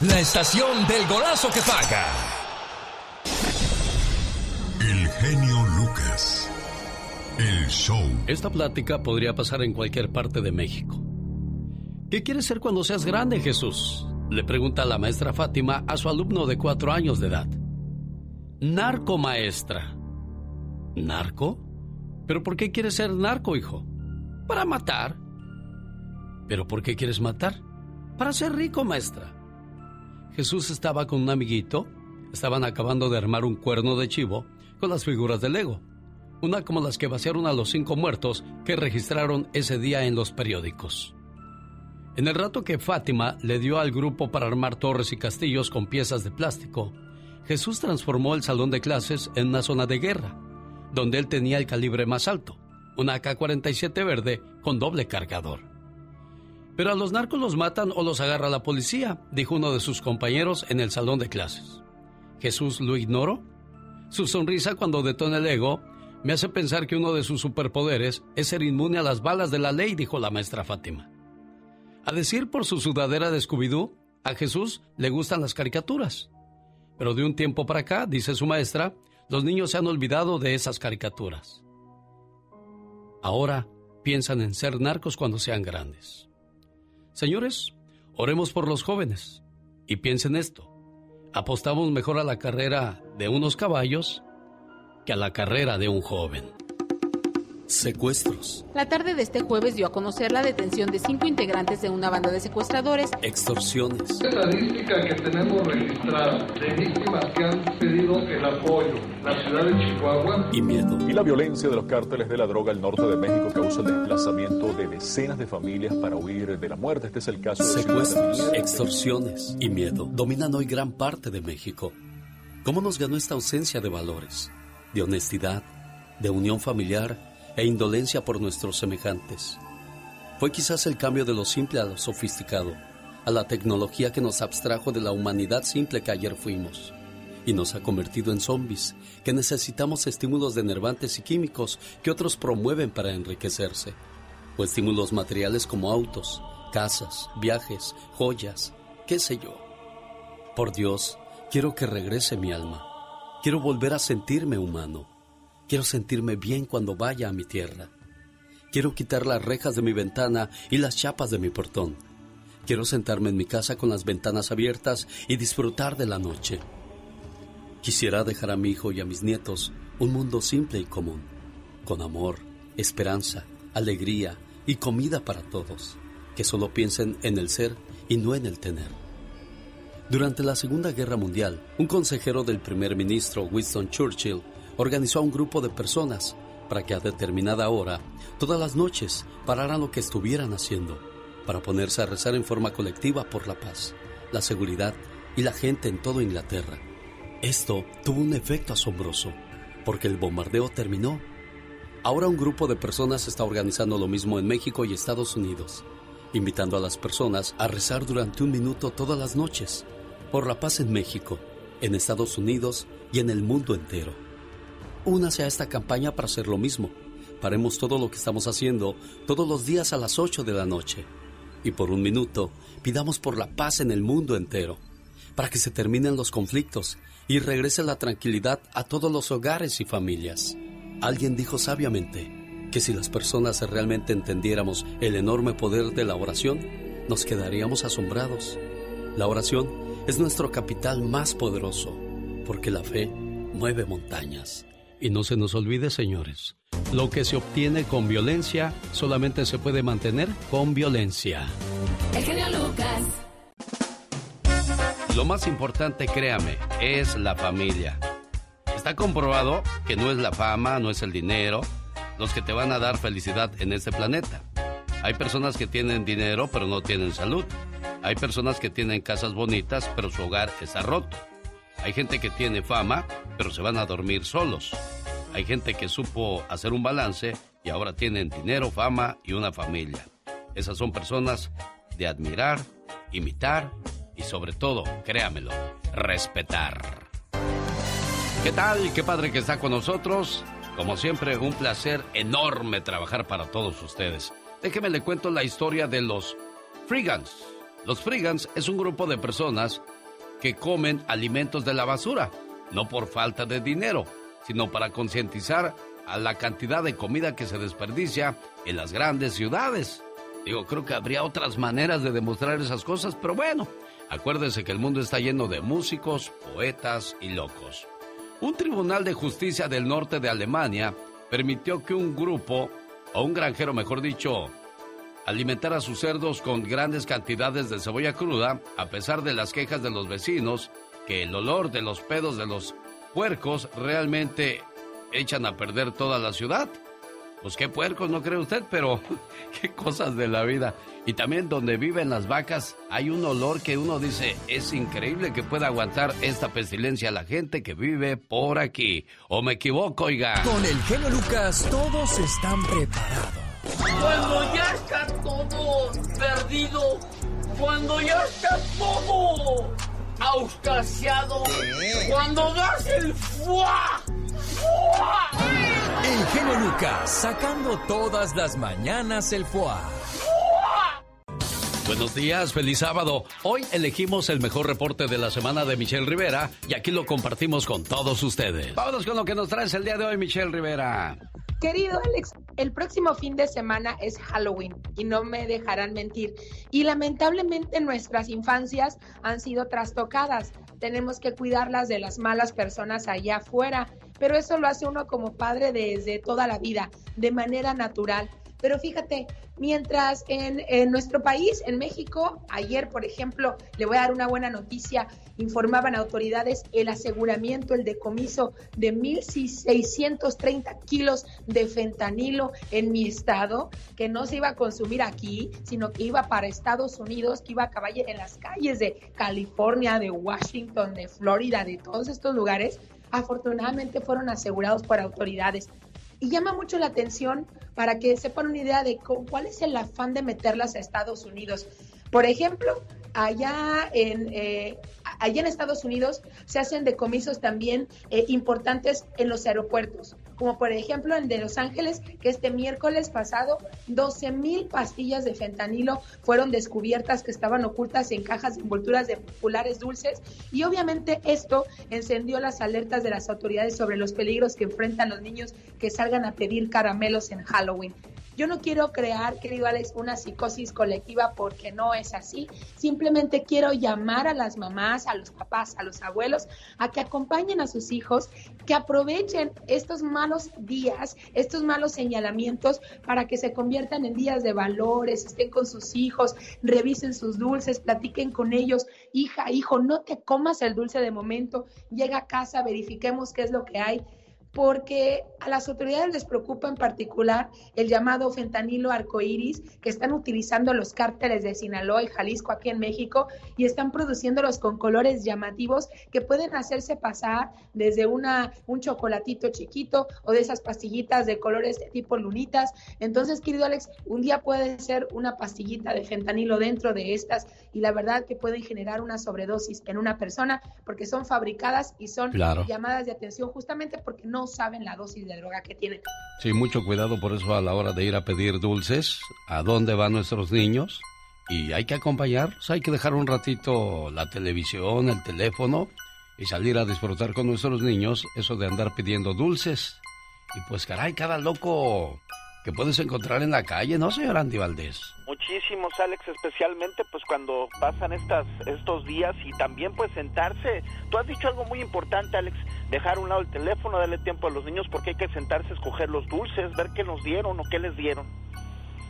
la estación del golazo que paga. El genio Lucas. El show. Esta plática podría pasar en cualquier parte de México. ¿Qué quieres ser cuando seas grande, Jesús? Le pregunta la maestra Fátima a su alumno de cuatro años de edad. Narco, maestra. ¿Narco? ¿Pero por qué quieres ser narco, hijo? Para matar. ¿Pero por qué quieres matar? Para ser rico, maestra. Jesús estaba con un amiguito. Estaban acabando de armar un cuerno de chivo con las figuras del Lego. Una como las que vaciaron a los cinco muertos que registraron ese día en los periódicos. En el rato que Fátima le dio al grupo para armar torres y castillos con piezas de plástico, Jesús transformó el salón de clases en una zona de guerra, donde él tenía el calibre más alto, una AK-47 verde con doble cargador. Pero a los narcos los matan o los agarra la policía, dijo uno de sus compañeros en el salón de clases. ¿Jesús lo ignoró? Su sonrisa cuando detona el ego me hace pensar que uno de sus superpoderes es ser inmune a las balas de la ley, dijo la maestra Fátima. A decir por su sudadera de Scooby-Doo, a Jesús le gustan las caricaturas. Pero de un tiempo para acá, dice su maestra, los niños se han olvidado de esas caricaturas. Ahora piensan en ser narcos cuando sean grandes. Señores, oremos por los jóvenes y piensen esto. Apostamos mejor a la carrera de unos caballos que a la carrera de un joven. Secuestros. La tarde de este jueves dio a conocer la detención de cinco integrantes de una banda de secuestradores. Extorsiones. Estadística que tenemos registrada de víctimas que han pedido el apoyo. La ciudad de Chihuahua. Y miedo. Y la violencia de los cárteles de la droga al norte de México causa el desplazamiento de decenas de familias para huir de la muerte. Este es el caso de Secuestros, extorsiones y miedo dominan hoy gran parte de México. ¿Cómo nos ganó esta ausencia de valores, de honestidad, de unión familiar? E indolencia por nuestros semejantes. Fue quizás el cambio de lo simple a lo sofisticado, a la tecnología que nos abstrajo de la humanidad simple que ayer fuimos y nos ha convertido en zombies, que necesitamos estímulos denervantes y químicos que otros promueven para enriquecerse, o estímulos materiales como autos, casas, viajes, joyas, qué sé yo. Por Dios, quiero que regrese mi alma. Quiero volver a sentirme humano. Quiero sentirme bien cuando vaya a mi tierra. Quiero quitar las rejas de mi ventana y las chapas de mi portón. Quiero sentarme en mi casa con las ventanas abiertas y disfrutar de la noche. Quisiera dejar a mi hijo y a mis nietos un mundo simple y común, con amor, esperanza, alegría y comida para todos, que solo piensen en el ser y no en el tener. Durante la Segunda Guerra Mundial, un consejero del primer ministro Winston Churchill organizó a un grupo de personas para que a determinada hora, todas las noches, pararan lo que estuvieran haciendo, para ponerse a rezar en forma colectiva por la paz, la seguridad y la gente en toda Inglaterra. Esto tuvo un efecto asombroso, porque el bombardeo terminó. Ahora un grupo de personas está organizando lo mismo en México y Estados Unidos, invitando a las personas a rezar durante un minuto todas las noches, por la paz en México, en Estados Unidos y en el mundo entero. Únase a esta campaña para hacer lo mismo. Paremos todo lo que estamos haciendo todos los días a las 8 de la noche. Y por un minuto pidamos por la paz en el mundo entero, para que se terminen los conflictos y regrese la tranquilidad a todos los hogares y familias. Alguien dijo sabiamente que si las personas realmente entendiéramos el enorme poder de la oración, nos quedaríamos asombrados. La oración es nuestro capital más poderoso, porque la fe mueve montañas. Y no se nos olvide, señores, lo que se obtiene con violencia solamente se puede mantener con violencia. El genio Lucas. Lo más importante, créame, es la familia. Está comprobado que no es la fama, no es el dinero, los que te van a dar felicidad en este planeta. Hay personas que tienen dinero pero no tienen salud. Hay personas que tienen casas bonitas pero su hogar está roto. Hay gente que tiene fama pero se van a dormir solos. Hay gente que supo hacer un balance y ahora tienen dinero, fama y una familia. Esas son personas de admirar, imitar y sobre todo, créamelo, respetar. ¿Qué tal? Qué padre que está con nosotros. Como siempre, un placer enorme trabajar para todos ustedes. Déjeme le cuento la historia de los Frigans. Los frigans es un grupo de personas que comen alimentos de la basura, no por falta de dinero, sino para concientizar a la cantidad de comida que se desperdicia en las grandes ciudades. Digo, creo que habría otras maneras de demostrar esas cosas, pero bueno, acuérdese que el mundo está lleno de músicos, poetas y locos. Un tribunal de justicia del norte de Alemania permitió que un grupo, o un granjero mejor dicho, alimentara a sus cerdos con grandes cantidades de cebolla cruda, a pesar de las quejas de los vecinos que el olor de los pedos de los puercos realmente echan a perder toda la ciudad. Pues qué puercos, no cree usted, pero qué cosas de la vida. Y también donde viven las vacas hay un olor que uno dice, es increíble que pueda aguantar esta pestilencia la gente que vive por aquí. ¿O me equivoco, oiga? Con el genio Lucas todos están preparados. Cuando ya está todo perdido, cuando ya está todo auscasiado, cuando das el fuá el genio Lucas, sacando todas las mañanas el foie. Buenos días, feliz sábado. Hoy elegimos el mejor reporte de la semana de Michelle Rivera y aquí lo compartimos con todos ustedes. Vámonos con lo que nos traes el día de hoy, Michelle Rivera. Querido Alex, el próximo fin de semana es Halloween y no me dejarán mentir. Y lamentablemente nuestras infancias han sido trastocadas. Tenemos que cuidarlas de las malas personas allá afuera pero eso lo hace uno como padre desde toda la vida, de manera natural. Pero fíjate, mientras en, nuestro país, en México, ayer, por ejemplo, le voy a dar una buena noticia, informaban autoridades el aseguramiento, el decomiso de 1.630 kilos de fentanilo en mi estado, que no se iba a consumir aquí, sino que iba para Estados Unidos, que iba a acabar en las calles de California, de Washington, de Florida, de todos estos lugares afortunadamente fueron asegurados por autoridades. Y llama mucho la atención para que sepan una idea de cuál es el afán de meterlas a Estados Unidos. Por ejemplo, allá en, eh, allá en Estados Unidos se hacen decomisos también eh, importantes en los aeropuertos, como por ejemplo en de Los Ángeles, que este miércoles pasado 12 mil pastillas de fentanilo fueron descubiertas que estaban ocultas en cajas de envolturas de populares dulces y obviamente esto encendió las alertas de las autoridades sobre los peligros que enfrentan los niños que salgan a pedir caramelos en Halloween. Yo no quiero crear, querido Alex, una psicosis colectiva porque no es así. Simplemente quiero llamar a las mamás, a los papás, a los abuelos, a que acompañen a sus hijos, que aprovechen estos malos días, estos malos señalamientos para que se conviertan en días de valores, estén con sus hijos, revisen sus dulces, platiquen con ellos. Hija, hijo, no te comas el dulce de momento, llega a casa, verifiquemos qué es lo que hay porque a las autoridades les preocupa en particular el llamado fentanilo arcoíris que están utilizando los cárteles de Sinaloa y Jalisco aquí en México y están produciéndolos con colores llamativos que pueden hacerse pasar desde una, un chocolatito chiquito o de esas pastillitas de colores de tipo lunitas. Entonces, querido Alex, un día puede ser una pastillita de fentanilo dentro de estas y la verdad que pueden generar una sobredosis en una persona porque son fabricadas y son llamadas de atención justamente porque no saben la dosis de droga que tienen. Sí, mucho cuidado por eso a la hora de ir a pedir dulces, a dónde van nuestros niños. Y hay que acompañarlos, hay que dejar un ratito la televisión, el teléfono y salir a disfrutar con nuestros niños eso de andar pidiendo dulces. Y pues caray, cada loco que puedes encontrar en la calle, ¿no, señor Andy Valdés? Muchísimos, Alex, especialmente pues cuando pasan estas, estos días y también pues sentarse. Tú has dicho algo muy importante, Alex, dejar a un lado el teléfono, darle tiempo a los niños porque hay que sentarse, escoger los dulces, ver qué nos dieron o qué les dieron.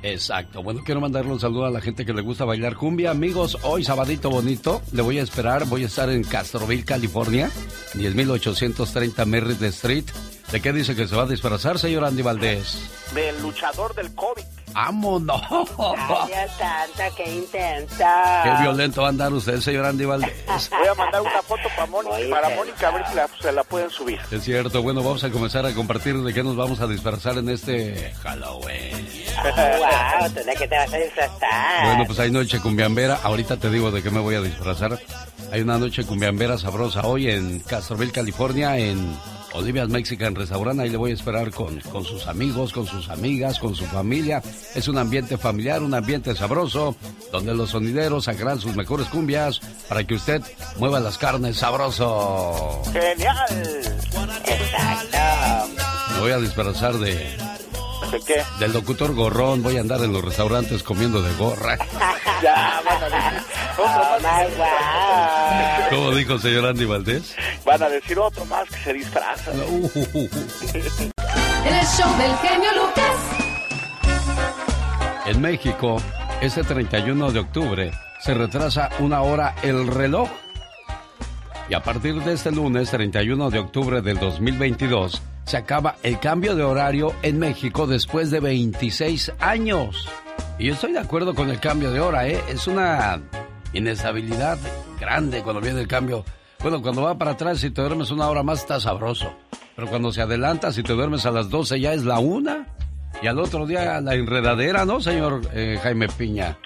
Exacto. Bueno, quiero mandarle un saludo a la gente que le gusta bailar cumbia. Amigos, hoy sabadito bonito, le voy a esperar. Voy a estar en Castroville, California, 10830 Merritt Street. ¿De qué dice que se va a disfrazar, señor Andy Valdés? Del luchador del COVID. ¡Vámonos! Qué intensa. Qué violento va a andar usted, señor Andy Valdés. Voy a mandar una foto para Mónica, para Mónica a ver si se la pueden subir. Es cierto. Bueno, vamos a comenzar a compartir de qué nos vamos a disfrazar en este Halloween. wow, ¿de qué te vas a disfrazar? Bueno, pues hay noche cumbiambera. Ahorita te digo de qué me voy a disfrazar. Hay una noche cumbiambera sabrosa hoy en Castroville, California, en Olivia's Mexican Restaurant. Ahí le voy a esperar con, con sus amigos, con sus amigas, con su familia. Es un ambiente familiar, un ambiente sabroso, donde los sonideros sacarán sus mejores cumbias para que usted mueva las carnes sabroso. ¡Genial! Exacto. Me voy a disfrazar de Del locutor gorrón, voy a andar en los restaurantes comiendo de gorra. ya, van a decir. Oh my God. ¿Cómo dijo señor Andy Valdés? Van a decir otro más que se disfraza. Uh, uh, uh, uh. En el show del genio Lucas. En México, este 31 de octubre, se retrasa una hora el reloj. Y a partir de este lunes, 31 de octubre del 2022, se acaba el cambio de horario en México después de 26 años. Y yo estoy de acuerdo con el cambio de hora, ¿eh? Es una inestabilidad grande cuando viene el cambio. Bueno, cuando va para atrás, si te duermes una hora más, está sabroso. Pero cuando se adelanta, si te duermes a las 12, ya es la una. Y al otro día la enredadera, ¿no, señor eh, Jaime Piña?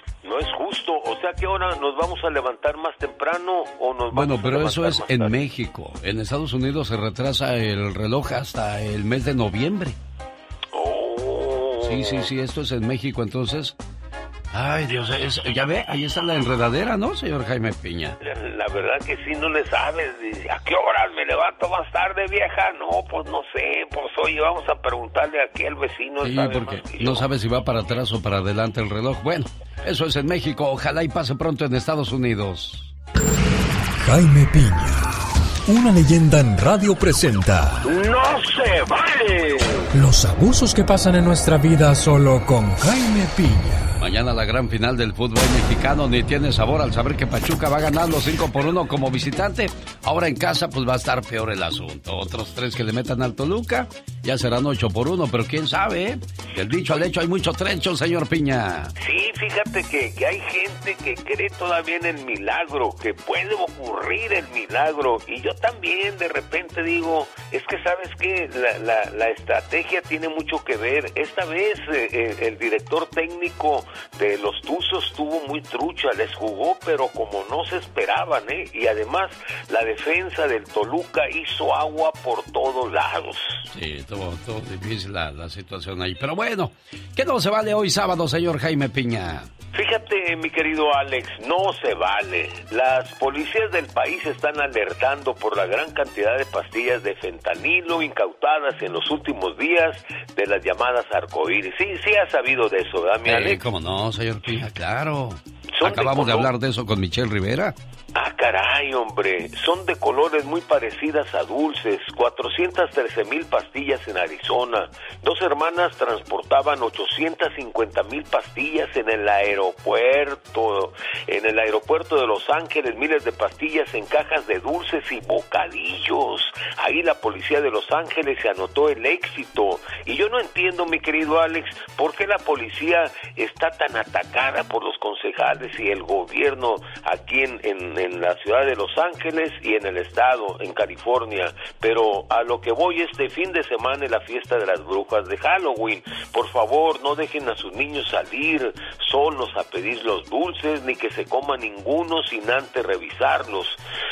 ¿Qué hora nos vamos a levantar más temprano o nos vamos Bueno, a pero levantar eso es en tarde? México. En Estados Unidos se retrasa el reloj hasta el mes de noviembre. Oh. Sí, sí, sí, esto es en México, entonces. Ay, Dios, es- ya ve, ahí está la enredadera, ¿no, señor Jaime Piña? La verdad que sí, no le sabes. ¿A qué horas me levanto más tarde, vieja? No, pues no sé. Pues oye, vamos a preguntarle aquí al vecino. Sí, sabe porque más que yo. no sabe si va para atrás o para adelante el reloj. Bueno, eso es en México, ojalá y pase pronto en Estados Unidos. Jaime Piña, una leyenda en radio presenta ¡No se vale! Los abusos que pasan en nuestra vida solo con Jaime Piña. Mañana la gran final del fútbol mexicano ni tiene sabor al saber que Pachuca va ganando 5 por 1 como visitante. Ahora en casa pues va a estar peor el asunto. Otros tres que le metan al Toluca ya serán 8 por 1, pero quién sabe, ¿eh? Del dicho al hecho hay mucho trecho, señor Piña. Sí, fíjate que, que hay gente que cree todavía en el milagro, que puede ocurrir el milagro. Y yo también de repente digo, es que sabes que la, la- la estrategia tiene mucho que ver. Esta vez eh, eh, el director técnico de los Tuzos estuvo muy trucha, les jugó, pero como no se esperaban, ¿eh? Y además la defensa del Toluca hizo agua por todos lados. Sí, estuvo, estuvo difícil la, la situación ahí. Pero bueno, ¿qué no se vale hoy sábado, señor Jaime Piña? Fíjate, mi querido Alex, no se vale. Las policías del país están alertando por la gran cantidad de pastillas de fentanilo incautadas en los últimos días de las llamadas arcoíris. Sí, sí has sabido de eso, ¿verdad, mi Eh, Alex? ¿Cómo no, señor Piña? Claro. De Acabamos de color. hablar de eso con Michelle Rivera. Ah, caray, hombre. Son de colores muy parecidas a dulces. 413 mil pastillas en Arizona. Dos hermanas transportaban 850 mil pastillas en el aeropuerto. En el aeropuerto de Los Ángeles, miles de pastillas en cajas de dulces y bocadillos. Ahí la policía de Los Ángeles se anotó el éxito. Y yo no entiendo, mi querido Alex, por qué la policía está tan atacada por los concejales y el gobierno aquí en, en- en la ciudad de Los Ángeles y en el estado, en California. Pero a lo que voy este fin de semana es la fiesta de las brujas de Halloween. Por favor, no dejen a sus niños salir solos a pedir los dulces ni que se coma ninguno sin antes revisarlos,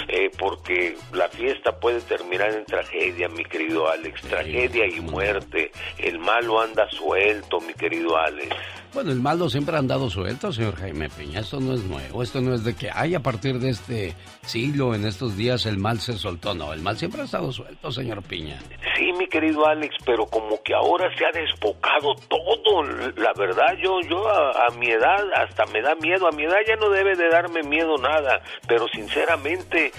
eh, porque la fiesta puede terminar en tragedia, mi querido Alex. Tragedia y muerte. El malo anda suelto, mi querido Alex. Bueno, el malo siempre ha andado suelto, señor Jaime Piña. Esto no es nuevo. Esto no es de que, ay, a partir de este siglo, en estos días, el mal se soltó. No, el mal siempre ha estado suelto, señor Piña. Sí, mi querido Alex, pero como que ahora se ha desbocado todo. La verdad, yo, yo a mi edad hasta me da miedo. A mi edad ya no debe de darme miedo nada. Pero sinceramente,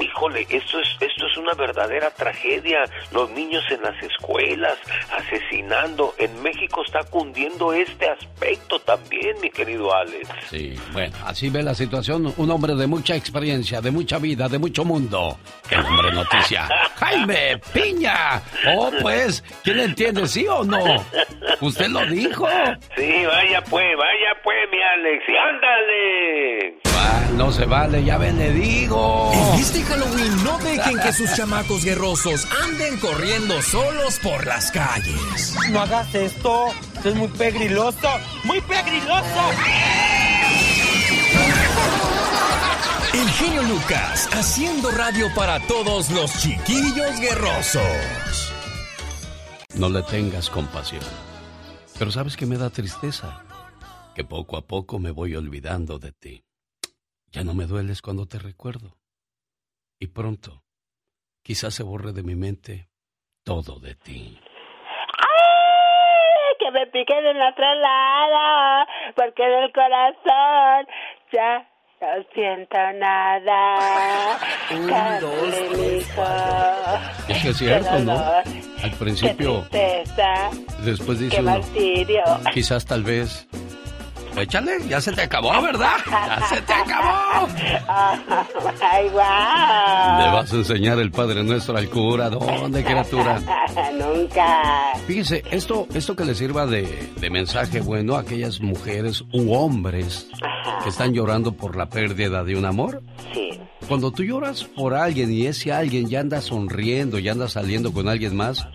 híjole, esto es, esto es una verdadera tragedia. Los niños en las escuelas asesinando. En México está cundiendo este aspecto también, mi querido Alex. Sí, bueno, así ve la situación. Un hombre de mucha experiencia, de mucha vida, de mucho mundo. ¡Qué hombre noticia! ¡Jaime Piña! Oh, pues, ¿quién entiende, sí o no? Usted lo dijo. Sí, vaya pues, vaya pues, mi Alex. Y ándale. Ah, no se vale, ya ven, le digo. En este Halloween no dejen que sus chamacos guerrosos anden corriendo solos por las calles. No hagas esto, esto es muy pegriloso, muy pegriloso. El genio Lucas, haciendo radio para todos los chiquillos guerrosos. No le tengas compasión. Pero sabes que me da tristeza. Que poco a poco me voy olvidando de ti. Ya no me dueles cuando te recuerdo. Y pronto, quizás se borre de mi mente todo de ti. ¡Ay! Que me piquen en otro lado, porque del corazón ya no siento nada. Un, dos, tres, Es que es cierto, ¿no? Al principio, tristeza, después dice qué uno, martirio. quizás tal vez. Échale, ya se te acabó, ¿verdad? Ya se te acabó. ¡Ay, guau! Le vas a enseñar el Padre Nuestro al cura. ¿Dónde, criatura? Nunca. Fíjese, esto, esto que le sirva de, de mensaje bueno a aquellas mujeres u hombres que están llorando por la pérdida de un amor. Sí. Cuando tú lloras por alguien y ese alguien ya anda sonriendo, ya anda saliendo con alguien más,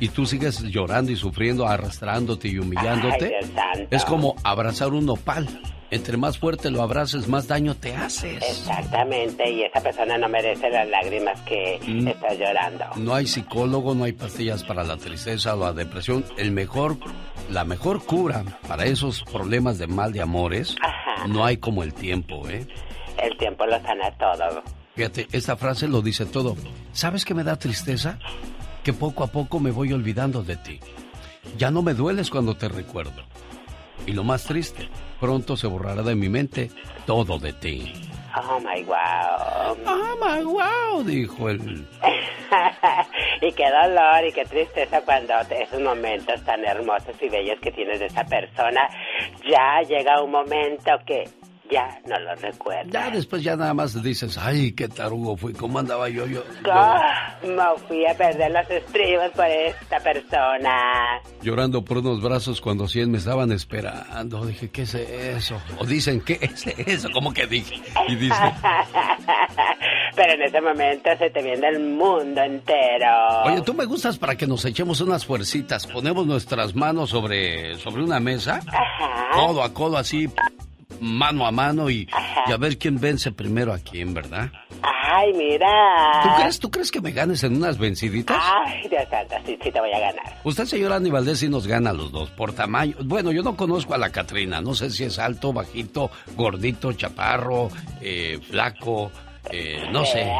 y tú sigues llorando y sufriendo, arrastrándote y humillándote, Ay, es como abrazar un nopal. Entre más fuerte lo abraces, más daño te haces. Exactamente, y esa persona no merece las lágrimas que Mm. está llorando. No hay psicólogo, no hay pastillas para la tristeza o la depresión. El mejor, la mejor cura para esos problemas de mal de amores, no hay como el tiempo, ¿eh? El tiempo lo sana todo. Fíjate, esta frase lo dice todo. ¿Sabes qué me da tristeza? Que poco a poco me voy olvidando de ti. Ya no me dueles cuando te recuerdo. Y lo más triste, pronto se borrará de mi mente todo de ti. Oh my wow. Oh my wow, dijo el. y qué dolor y qué tristeza cuando esos momentos tan hermosos y bellos que tienes de esa persona, ya llega un momento que ya no lo recuerdas. Ya después ya nada más dices, ay, qué tarugo fui, ¿cómo andaba yo? Yo, yo ¿Cómo fui a perder los estribos por esta persona? llorando por unos brazos cuando cien me estaban esperando. Dije, ¿qué es eso? O dicen, ¿qué es eso? ¿Cómo que dije? Y dice, Pero en ese momento se te viene el mundo entero. Oye, tú me gustas para que nos echemos unas fuercitas. Ponemos nuestras manos sobre, sobre una mesa, codo a codo así, mano a mano y, y a ver quién vence primero a quién, ¿verdad? Ay, mira. ¿Tú crees, ¿Tú crees que me ganes en unas venciditas? Ay, Dios santo, sí, sí te voy a ganar. Usted, señor Andy Valdés, sí nos gana a los dos por tamaño. Bueno, yo no conozco a la Catrina. No sé si es alto, bajito, gordito, chaparro, eh, flaco, eh, no sé.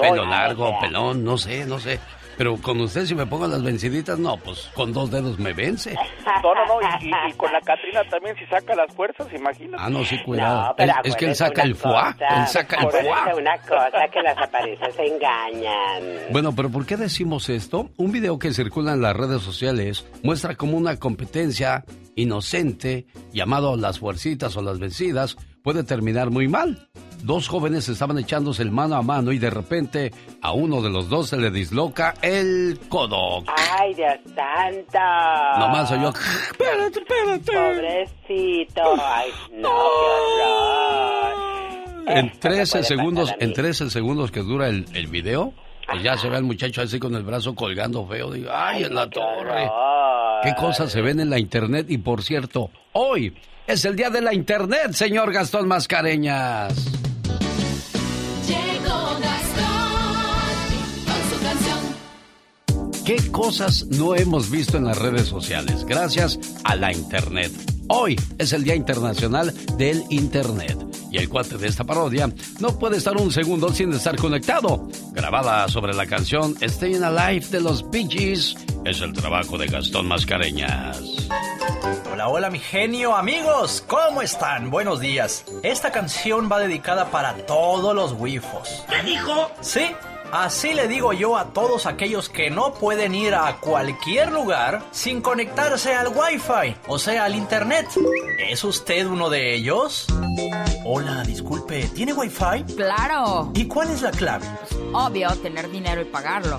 Pelo largo, pelón, no sé, no sé. Pero con usted, si me pongo las venciditas, no, pues con dos dedos me vence. No, no, no, y, y- y con la Catrina también, si saca las fuerzas, imagínate. Ah, no, sí, cuidado. No, pero es, es que él saca el foie. cosa, Él saca el foie. una cosa, que las apariencias se engañan. Bueno, pero ¿por qué decimos esto? Un video que circula en las redes sociales muestra como una competencia inocente llamado las fuercitas o las vencidas puede terminar muy mal. Dos jóvenes estaban echándose el mano a mano y de repente a uno de los dos se le disloca el codo. Ay, Dios santo. Nomás oyó... Espérate, espérate. Pobrecito. Ay, no, qué horror. En Esto me 13 puede segundos, en mí. 13 segundos que dura el, el video, pues ya se ve al muchacho así con el brazo colgando feo. Digo, ay, en la torre. ¿Qué cosas se ven en la internet? Y por cierto, hoy es el día de la internet, señor Gastón Mascareñas. Llegó Gastón con su canción. ¿Qué cosas no hemos visto en las redes sociales gracias a la internet? Hoy es el Día Internacional del Internet y el cuate de esta parodia no puede estar un segundo sin estar conectado. Grabada sobre la canción Staying Alive de los Bee Gees, es el trabajo de Gastón Mascareñas. Hola, hola mi genio, amigos, ¿cómo están? Buenos días. Esta canción va dedicada para todos los wifos. ¿Qué dijo? Sí, así le digo yo a todos aquellos que no pueden ir a cualquier lugar sin conectarse al wifi, o sea, al internet. ¿Es usted uno de ellos? Hola, disculpe, ¿tiene wifi? Claro. ¿Y cuál es la clave? Obvio, tener dinero y pagarlo.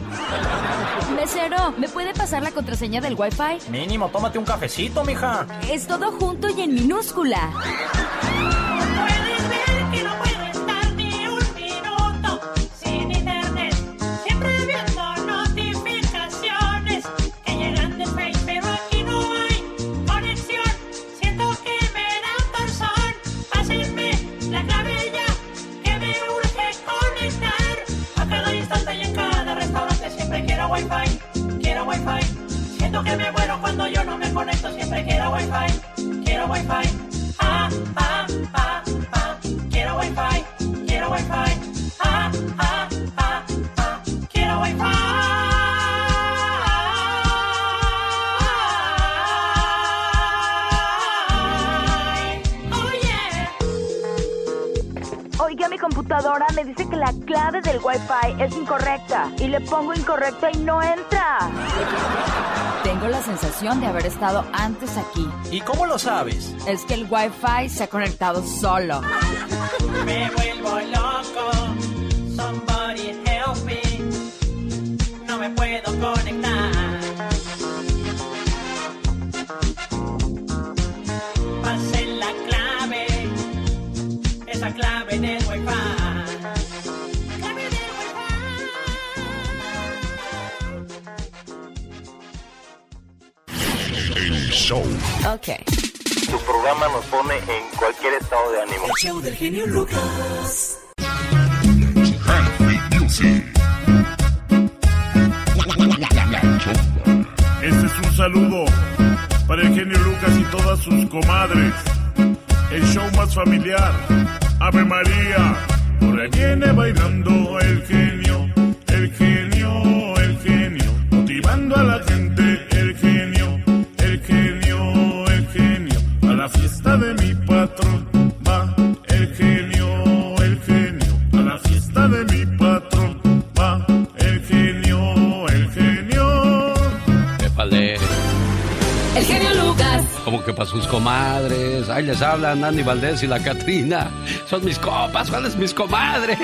Mesero, ¿me puede pasar la contraseña del Wi-Fi? Mínimo, tómate un cafecito, mija. Es todo junto y en minúscula. yo no me conecto siempre quiero wifi, quiero wifi. Ah, ah, ah, ah, quiero wifi, quiero wifi. Ah, ah, ah, ah, quiero wifi. Oh, Oiga, mi computadora me dice que la clave del Wi-Fi es incorrecta y le pongo incorrecta y no entra. Tengo la sensación de haber estado antes aquí. ¿Y cómo lo sabes? Es que el Wi-Fi se ha conectado solo. Me vuelvo loco. Somebody help me. No me puedo conectar. Show. Ok. Tu programa nos pone en cualquier estado de ánimo. El show del genio Lucas. Este es un saludo para el genio Lucas y todas sus comadres. El show más familiar, Ave María. Por ahí viene bailando el genio, el genio, de mi patrón va el genio, el genio. A la fiesta de mi patrón va el genio, el genio. Épale. El genio Lucas. Como que para sus comadres. Ahí les hablan Andy Valdés y la Catrina. Son mis copas, ¿cuáles mis comadres?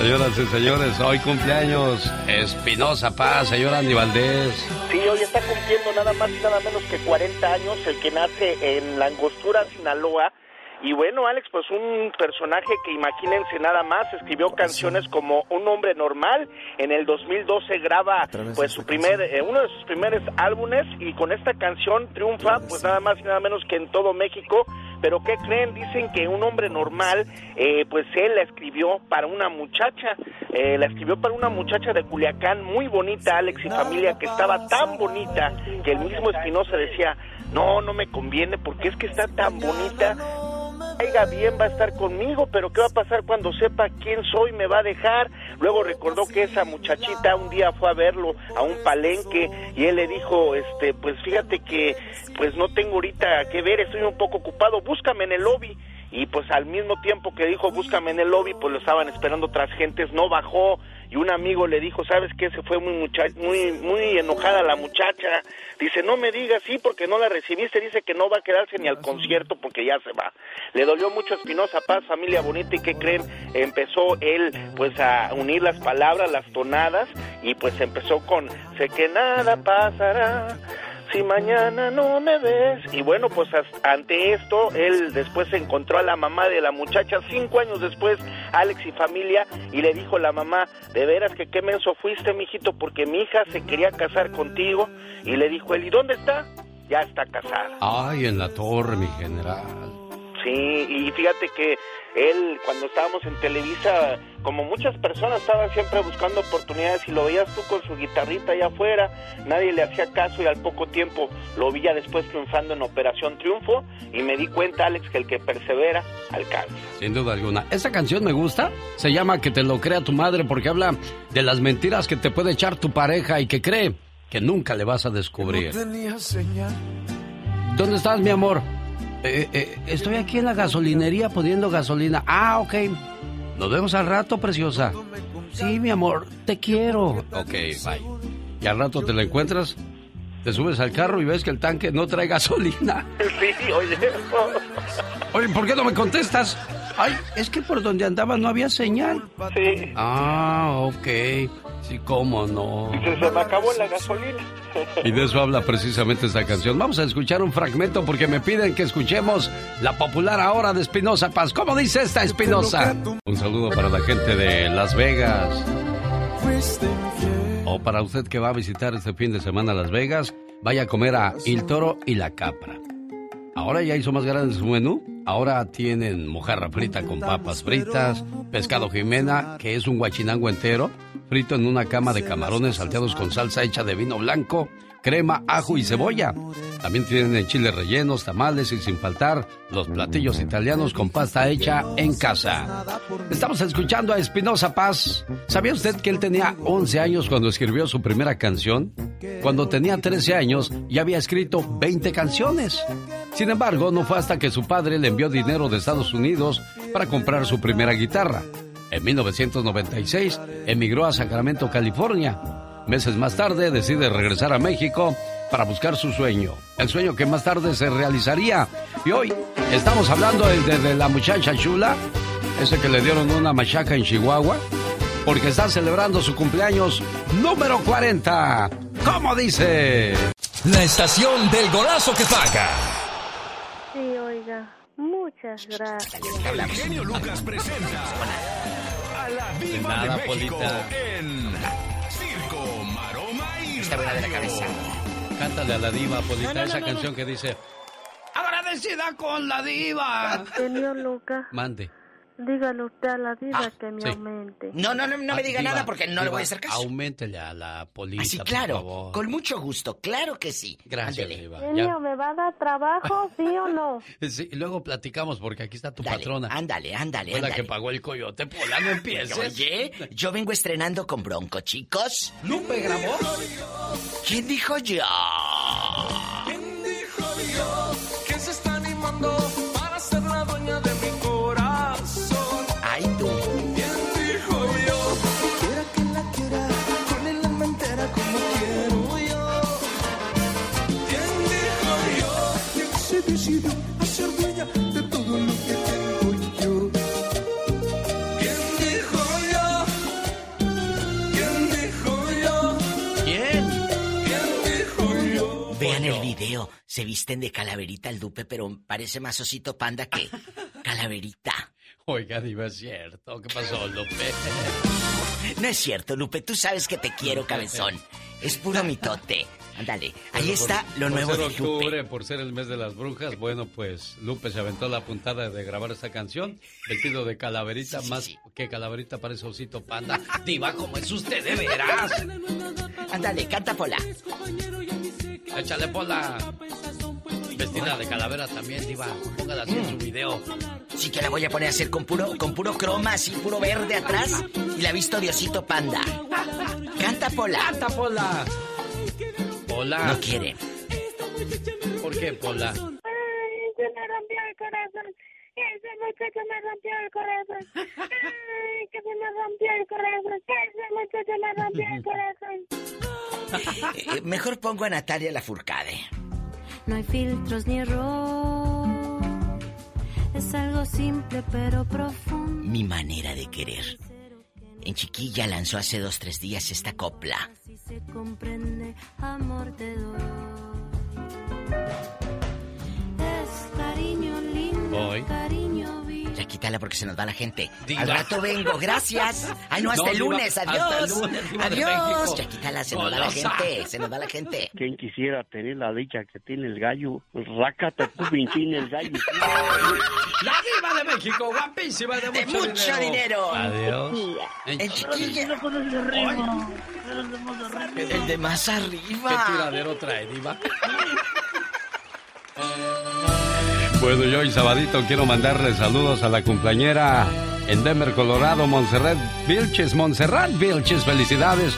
Señoras y señores, hoy cumpleaños Espinosa Paz, señor Andy Valdés. Sí, hoy está cumpliendo nada más y nada menos que 40 años, el que nace en La Angostura, Sinaloa. Y bueno, Alex, pues un personaje que imagínense nada más, escribió canciones como Un hombre normal, en el 2012 graba pues su primer, eh, uno de sus primeros álbumes y con esta canción triunfa pues nada más y nada menos que en todo México. Pero ¿qué creen? Dicen que un hombre normal, eh, pues él la escribió para una muchacha, eh, la escribió para una muchacha de Culiacán muy bonita, Alex y familia, que estaba tan bonita que el mismo Espinosa decía, no, no me conviene porque es que está tan bonita caiga bien va a estar conmigo, pero ¿qué va a pasar cuando sepa quién soy? Me va a dejar. Luego recordó que esa muchachita un día fue a verlo a un palenque y él le dijo, este, pues fíjate que pues no tengo ahorita que ver, estoy un poco ocupado, búscame en el lobby. Y pues al mismo tiempo que dijo búscame en el lobby, pues lo estaban esperando otras gentes, no bajó y un amigo le dijo, ¿sabes qué? Se fue muy muy muy enojada la muchacha. Dice, "No me digas sí porque no la recibiste." Dice que no va a quedarse ni al concierto porque ya se va. Le dolió mucho a Espinosa Paz, familia bonita y qué creen? Empezó él pues a unir las palabras, las tonadas y pues empezó con sé que nada pasará si mañana no me ves. Y bueno, pues ante esto, él después se encontró a la mamá de la muchacha, cinco años después, Alex y familia, y le dijo la mamá, de veras que qué menso fuiste, mijito, porque mi hija se quería casar contigo. Y le dijo él, ¿y dónde está? Ya está casada. Ay, en la torre, mi general. Sí, y fíjate que él, cuando estábamos en Televisa, como muchas personas estaban siempre buscando oportunidades y lo veías tú con su guitarrita allá afuera, nadie le hacía caso y al poco tiempo lo vi ya después triunfando en Operación Triunfo y me di cuenta, Alex, que el que persevera alcanza. Sin duda alguna. Esta canción me gusta. Se llama Que te lo crea tu madre porque habla de las mentiras que te puede echar tu pareja y que cree que nunca le vas a descubrir. ¿Dónde estás, mi amor? Eh, eh, estoy aquí en la gasolinería poniendo gasolina. Ah, ok. Nos vemos al rato, preciosa. Sí, mi amor, te quiero. Ok, bye. Y al rato te la encuentras, te subes al carro y ves que el tanque no trae gasolina. Sí, oye. Oye, ¿por qué no me contestas? Ay, es que por donde andaba no había señal. Sí. Ah, ok. Sí, cómo no. Se, se me acabó la gasolina. Y de eso habla precisamente esta canción. Vamos a escuchar un fragmento porque me piden que escuchemos la popular ahora de Espinosa Paz. ¿Cómo dice esta Espinosa? Un saludo para la gente de Las Vegas. O para usted que va a visitar este fin de semana Las Vegas, vaya a comer a Il Toro y la Capra. Ahora ya hizo más grande su menú. Ahora tienen mojarra frita con papas fritas, pescado jimena, que es un guachinango entero, frito en una cama de camarones salteados con salsa hecha de vino blanco, crema, ajo y cebolla. También tienen chiles rellenos, tamales y sin faltar los platillos italianos con pasta hecha en casa. Estamos escuchando a Espinosa Paz. ¿Sabía usted que él tenía 11 años cuando escribió su primera canción? Cuando tenía 13 años ya había escrito 20 canciones. Sin embargo, no fue hasta que su padre le envió dinero de Estados Unidos para comprar su primera guitarra. En 1996 emigró a Sacramento, California. Meses más tarde decide regresar a México para buscar su sueño, el sueño que más tarde se realizaría. Y hoy estamos hablando de, de la muchacha chula, ese que le dieron una machaca en Chihuahua, porque está celebrando su cumpleaños número 40. ¿Cómo dice? La estación del golazo que paga. Sí, oiga, muchas gracias. El genio Lucas presenta a la Viva nada, de México Polita. en Circo, Maroma y Radio. cabeza. Cántale a la diva, Polita, No, no, esa no, no. canción que dice... Agradecida con la diva. Genio Lucas, Mande. Dígale usted a la diva que me sí. aumente. No, no, no, no me Ah, diga diva, nada porque no le diva, voy a hacer caso. Auméntele a la Polita, Así, por claro, favor. con mucho gusto, claro que sí. Gracias, Ándele. diva. Genio, ¿me va a dar trabajo, sí o no? Sí, y luego platicamos porque aquí está tu Dale, patrona. Ándale, ándale, Fue la ándale. que pagó el coyote, Pola, no empieces. Oye, yo vengo estrenando con Bronco, chicos. ¿Lupe grabó? ¿Quién dijo yo? Se visten de calaverita el dupe, pero parece más osito panda que calaverita. Oiga, diva, es cierto. ¿Qué pasó, Lupe? No es cierto, Lupe. Tú sabes que te quiero, cabezón. Es puro mitote. Ándale. Ahí está lo por nuevo ser de Lupe. octubre, por ser el mes de las brujas, bueno, pues Lupe se aventó la puntada de grabar esta canción, vestido de calaverita, más que calaverita parece osito panda. Diva, ¿cómo es usted de veras? Ándale, canta Pola. Échale pola. Vestida de calavera también, Diva. Póngala así en su video. Sí que la voy a poner a hacer con puro, con puro croma, así puro verde atrás. Y la visto de osito panda. Canta Pola. Canta Pola. Pola. No quiere. ¿Por qué, Pola? Ay, se me rompió el corazón. Ese muchacho me rompió el corazón. Ay, que se me rompió el corazón. Ese muchacho me rompió el corazón. Eh, mejor pongo a Natalia la Furcade. No hay filtros ni error. Es algo simple pero profundo. Mi manera de querer. En Chiquilla lanzó hace dos, tres días esta copla. Si se comprende, amor te doy. Es cariño lindo, cariño quítala porque se nos va la gente. Diva. Al rato vengo, gracias. Ay, no, hasta No, el Diva, lunes, hasta adiós. el lunes, Diva México. adiós. Ya quítala, se nos va la gente, se nos va la gente. ¿Quién quisiera tener la dicha que tiene el gallo? Rácate tú, pinchín, el gallo. La diva de México, guapísima, de mucho, De mucho dinero. Adiós. En Chiquilla. El El de más ¿Qué arriba. tiradero trae, diva? Bueno, yo hoy sabadito quiero mandarle saludos a la cumpleañera en Denver, Colorado, Montserrat Vilches. Montserrat Vilches, felicidades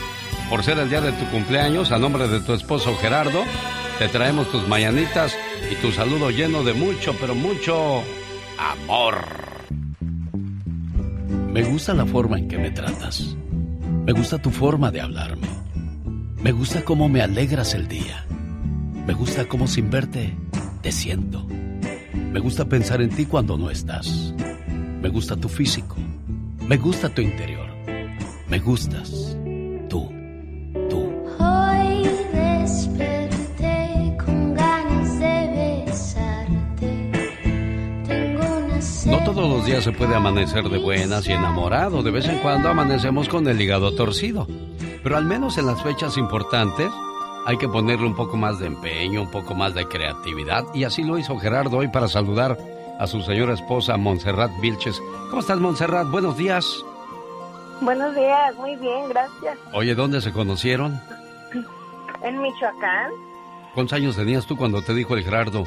por ser el día de tu cumpleaños. A nombre de tu esposo Gerardo, te traemos tus mañanitas y tu saludo lleno de mucho, pero mucho amor. Me gusta la forma en que me tratas. Me gusta tu forma de hablarme. Me gusta cómo me alegras el día. Me gusta cómo sin verte te siento. Me gusta pensar en ti cuando no estás. Me gusta tu físico. Me gusta tu interior. Me gustas. Tú. Hoy desperté con ganas de besarte. Tengo una. No todos los días se puede amanecer de buenas y enamorado. De vez en cuando amanecemos con el hígado torcido. Pero al menos en las fechas importantes hay que ponerle un poco más de empeño, un poco más de creatividad. Y así lo hizo Gerardo hoy para saludar a su señora esposa Montserrat Vilches. ¿Cómo estás, Montserrat? Buenos días. Buenos días, muy bien, gracias. Oye, ¿dónde se conocieron? En Michoacán, ¿Cuántos años tenías tú cuando te dijo el Gerardo?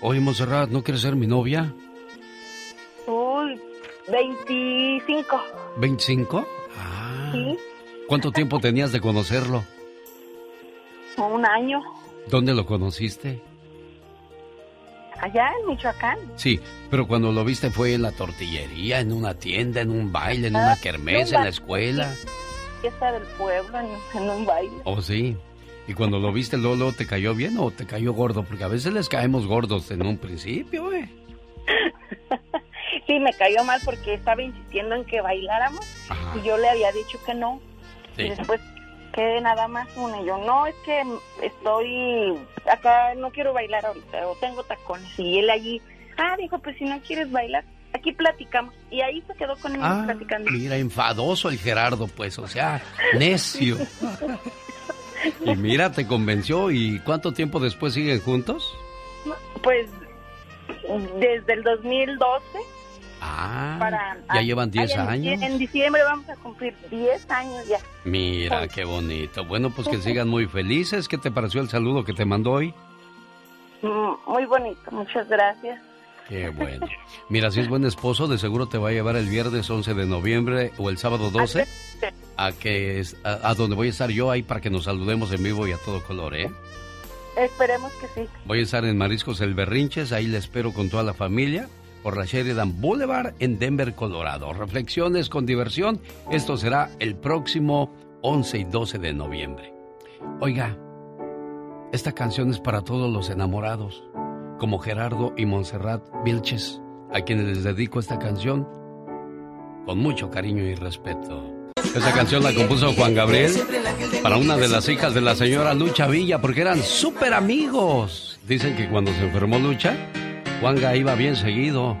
Oye, Montserrat, ¿no quieres ser mi novia? uy, 25. ¿25? Sí, ¿Cuánto tiempo tenías de conocerlo? Un año. ¿Dónde lo conociste? allá en Michoacán. Sí, pero cuando lo viste fue en la tortillería, en una tienda, en un baile, en una Ah, kermés, no, en la la- escuela. Fiesta del pueblo, en, en un baile. Oh, sí. Y cuando lo viste, Lolo, ¿te cayó bien o te cayó gordo? Porque a veces les caemos gordos en un principio, ¿eh? Sí, me cayó mal porque estaba insistiendo en que bailáramos y yo le había dicho que no. Sí. Y después que nada más una. Y yo, no, es que estoy acá, no quiero bailar ahorita, o tengo tacones. Y él allí, ah, dijo, pues si no quieres bailar, aquí platicamos. Y ahí se quedó conmigo Ah, platicando. mira, enfadoso el Gerardo, pues, o sea, necio. Y mira, te convenció. ¿Y cuánto tiempo después siguen juntos? Pues desde el 2012 Ah, para... ya llevan 10 ay, en años. En diciembre vamos a cumplir 10 años ya. Mira, qué bonito. Bueno, pues que sigan muy felices. ¿Qué te pareció el saludo que te mandó hoy? Mm, Muy bonito, muchas gracias. Qué bueno. Mira, si es buen esposo, de seguro te va a llevar el viernes 11 de noviembre o el sábado 12 a que es- a, a donde voy a estar yo ahí para que nos saludemos en vivo y a todo color, ¿eh? Esperemos que sí. Voy a estar en Mariscos El Berrinches, ahí le espero con toda la familia por la Sheridan Boulevard en Denver, Colorado. Reflexiones con diversión, esto será el próximo 11 y 12 de noviembre. Oiga, esta canción es para todos los enamorados, como Gerardo y Montserrat Vilches, a quienes les dedico esta canción con mucho cariño y respeto. Esta canción la compuso Juan Gabriel para una de las hijas de la señora Lucha Villa porque eran súper amigos. Dicen que cuando se enfermó Lucha, Juanga iba bien seguido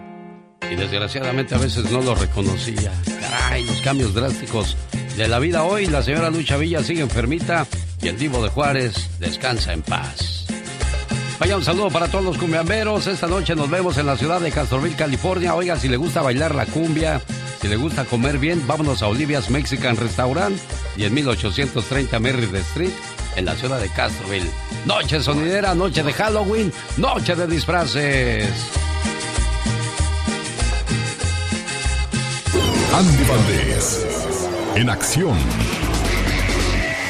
y desgraciadamente a veces no lo reconocía. Caray, los cambios drásticos de la vida hoy. La señora Lucha Villa sigue enfermita y el divo de Juárez descansa en paz. Vaya un saludo para todos los cumbiamberos. Esta noche nos vemos en la ciudad de Castroville, California. Oiga, si le gusta bailar la cumbia, si le gusta comer bien, vámonos a Olivia's Mexican Restaurant y en 1830 Merritt Street, en la ciudad de Castroville. Noche sonidera, noche de Halloween, noche de disfraces. Andy Valdés, en acción.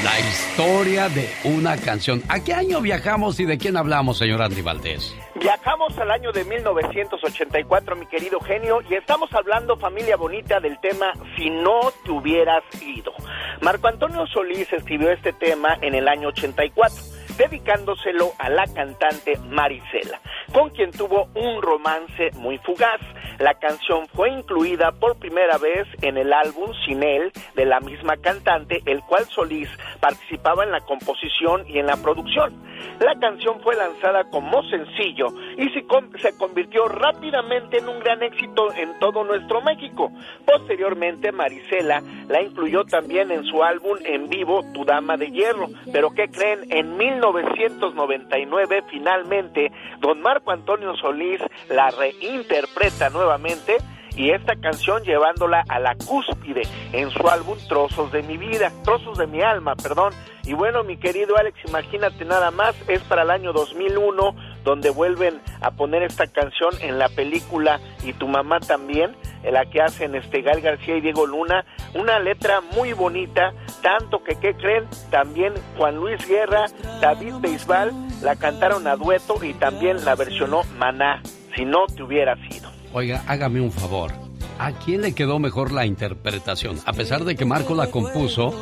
La historia de una canción. ¿A qué año viajamos y de quién hablamos, señor Andy Valdés? Viajamos al año de 1984, mi querido genio, y estamos hablando, familia bonita, del tema Si no te hubieras ido. Marco Antonio Solís escribió este tema en el año 84, dedicándoselo a la cantante Marisela, con quien tuvo un romance muy fugaz. La canción fue incluida por primera vez en el álbum Sin él de la misma cantante, el cual Solís participaba en la composición y en la producción. La canción fue lanzada como sencillo y se, con- se convirtió rápidamente en un gran éxito en todo nuestro México. Posteriormente, Marisela la incluyó también en su álbum en vivo Tu Dama de Hierro. Pero ¿qué creen? En 1999, finalmente, don Marco Antonio Solís la reinterpreta nuevamente y esta canción llevándola a la cúspide en su álbum Trozos de mi vida, Trozos de mi alma, perdón. Y bueno, mi querido Alex, imagínate nada más, es para el año 2001 donde vuelven a poner esta canción en la película y tu mamá también, en la que hacen este Gal García y Diego Luna, una letra muy bonita, tanto que qué creen, también Juan Luis Guerra, David Beisbal la cantaron a dueto y también la versionó Maná, si no te hubiera sido. Oiga, hágame un favor. ¿A quién le quedó mejor la interpretación? A pesar de que Marco la compuso,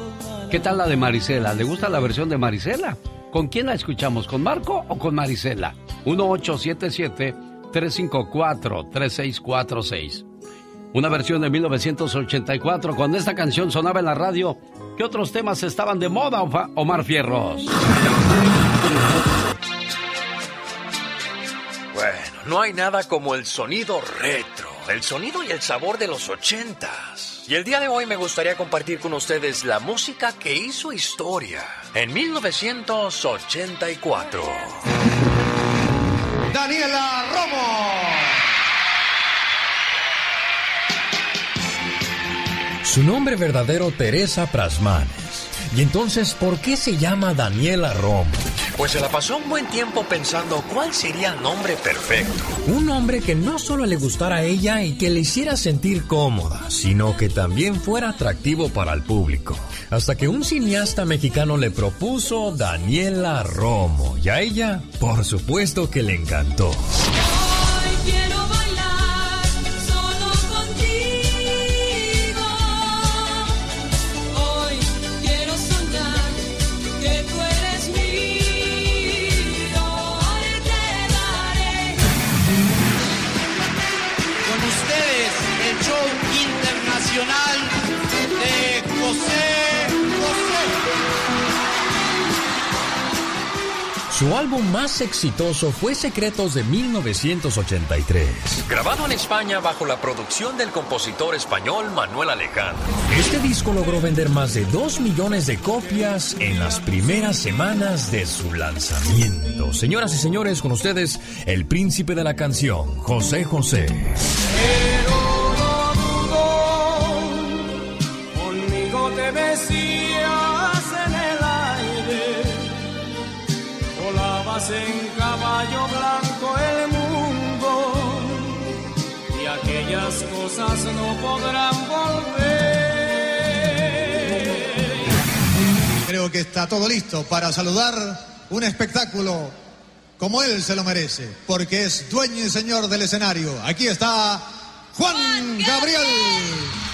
¿qué tal la de Marisela? ¿Le gusta la versión de Marisela? ¿Con quién la escuchamos? ¿Con Marco o con Marisela? 1877-354-3646. Una versión de 1984, cuando esta canción sonaba en la radio. ¿Qué otros temas estaban de moda, Omar Fierros? No hay nada como el sonido retro, el sonido y el sabor de los ochentas. Y el día de hoy me gustaría compartir con ustedes la música que hizo historia en 1984. Daniela Romo. Su nombre verdadero Teresa Prasmanes. Y entonces, ¿por qué se llama Daniela Romo? Pues se la pasó un buen tiempo pensando cuál sería el nombre perfecto. Un hombre que no solo le gustara a ella y que le hiciera sentir cómoda, sino que también fuera atractivo para el público. Hasta que un cineasta mexicano le propuso Daniela Romo y a ella, por supuesto que le encantó. Su álbum más exitoso fue Secretos de 1983. Grabado en España bajo la producción del compositor español Manuel Alejandro. Este disco logró vender más de 2 millones de copias en las primeras semanas de su lanzamiento. Señoras y señores, con ustedes, el príncipe de la canción, José José. Conmigo en caballo blanco el mundo y aquellas cosas no podrán volver. Creo que está todo listo para saludar un espectáculo como él se lo merece, porque es dueño y señor del escenario. Aquí está Juan Gabriel.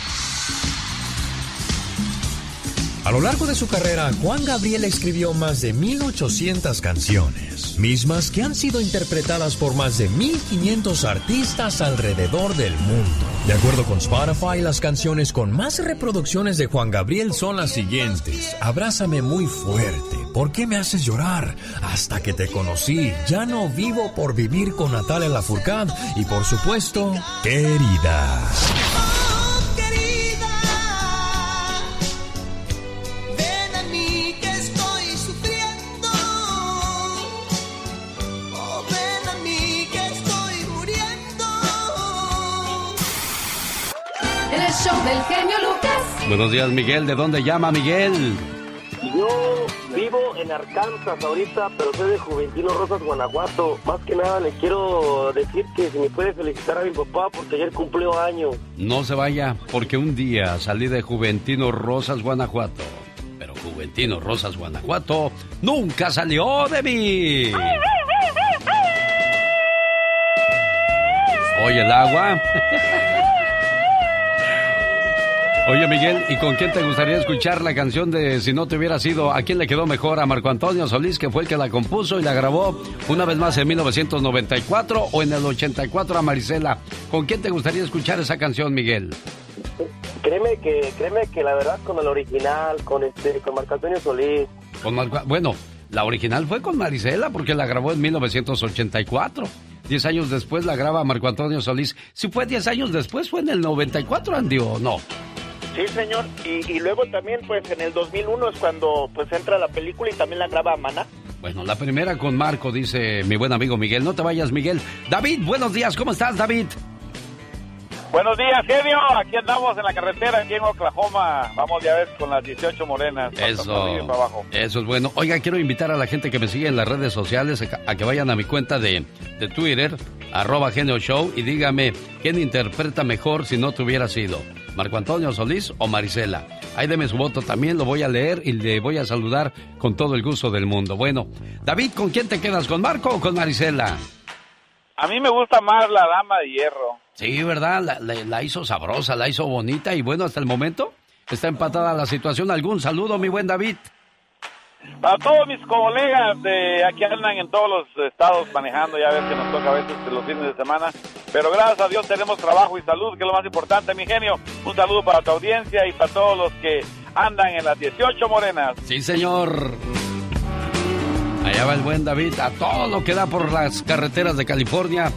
A lo largo de su carrera, Juan Gabriel escribió más de 1800 canciones, mismas que han sido interpretadas por más de 1500 artistas alrededor del mundo. De acuerdo con Spotify, las canciones con más reproducciones de Juan Gabriel son las siguientes: Abrázame muy fuerte, ¿por qué me haces llorar? Hasta que te conocí, ya no vivo por vivir con Natalia Lafourcade y por supuesto, querida. Show del genio Lucas. Buenos días, Miguel. ¿De dónde llama Miguel? Yo vivo en Arkansas ahorita, pero soy de Juventino Rosas, Guanajuato. Más que nada le quiero decir que si me puede felicitar a mi papá porque ayer cumplió año. No se vaya, porque un día salí de Juventino Rosas, Guanajuato. Pero Juventino Rosas, Guanajuato nunca salió de mí. Oye, el agua. Oye, Miguel, ¿y con quién te gustaría escuchar la canción de Si no te hubiera sido? ¿A quién le quedó mejor? ¿A Marco Antonio Solís, que fue el que la compuso y la grabó una vez más en 1994 o en el 84 a Marisela? ¿Con quién te gustaría escuchar esa canción, Miguel? Créeme que, créeme que la verdad con el original, con este, con Marco Antonio Solís. Con Marco- bueno, la original fue con Marisela porque la grabó en 1984. Diez años después la graba Marco Antonio Solís. Si fue diez años después, fue en el 94, Andy, ¿o no? Sí, señor. Y, y luego también, pues en el 2001 es cuando pues entra la película y también la graba Maná. Bueno, la primera con Marco, dice mi buen amigo Miguel. No te vayas, Miguel. David, buenos días. ¿Cómo estás, David? Buenos días, genio. Aquí andamos en la carretera, aquí en Oklahoma. Vamos ya ves con las 18 morenas. para abajo. Eso es bueno. Oiga, quiero invitar a la gente que me sigue en las redes sociales a que- a que vayan a mi cuenta de, de Twitter, arroba Genio Show, y dígame quién interpreta mejor si no te hubiera sido. Marco Antonio Solís o Marisela. Ahí deme su voto también, lo voy a leer y le voy a saludar con todo el gusto del mundo. Bueno, David, ¿con quién te quedas? ¿Con Marco o con Marisela? A mí me gusta más la dama de hierro. Sí, ¿verdad? La, la- la hizo sabrosa, la hizo bonita y bueno, hasta el momento está empatada la situación. ¿Algún saludo, mi buen David? Para todos mis colegas de aquí andan en todos los estados manejando, ya ves que nos toca a veces los fines de semana. Pero gracias a Dios tenemos trabajo y salud, que es lo más importante, mi genio. Un saludo para tu audiencia y para todos los que andan en las 18 morenas. Sí, señor. Allá va el buen David a todo lo que da por las carreteras de California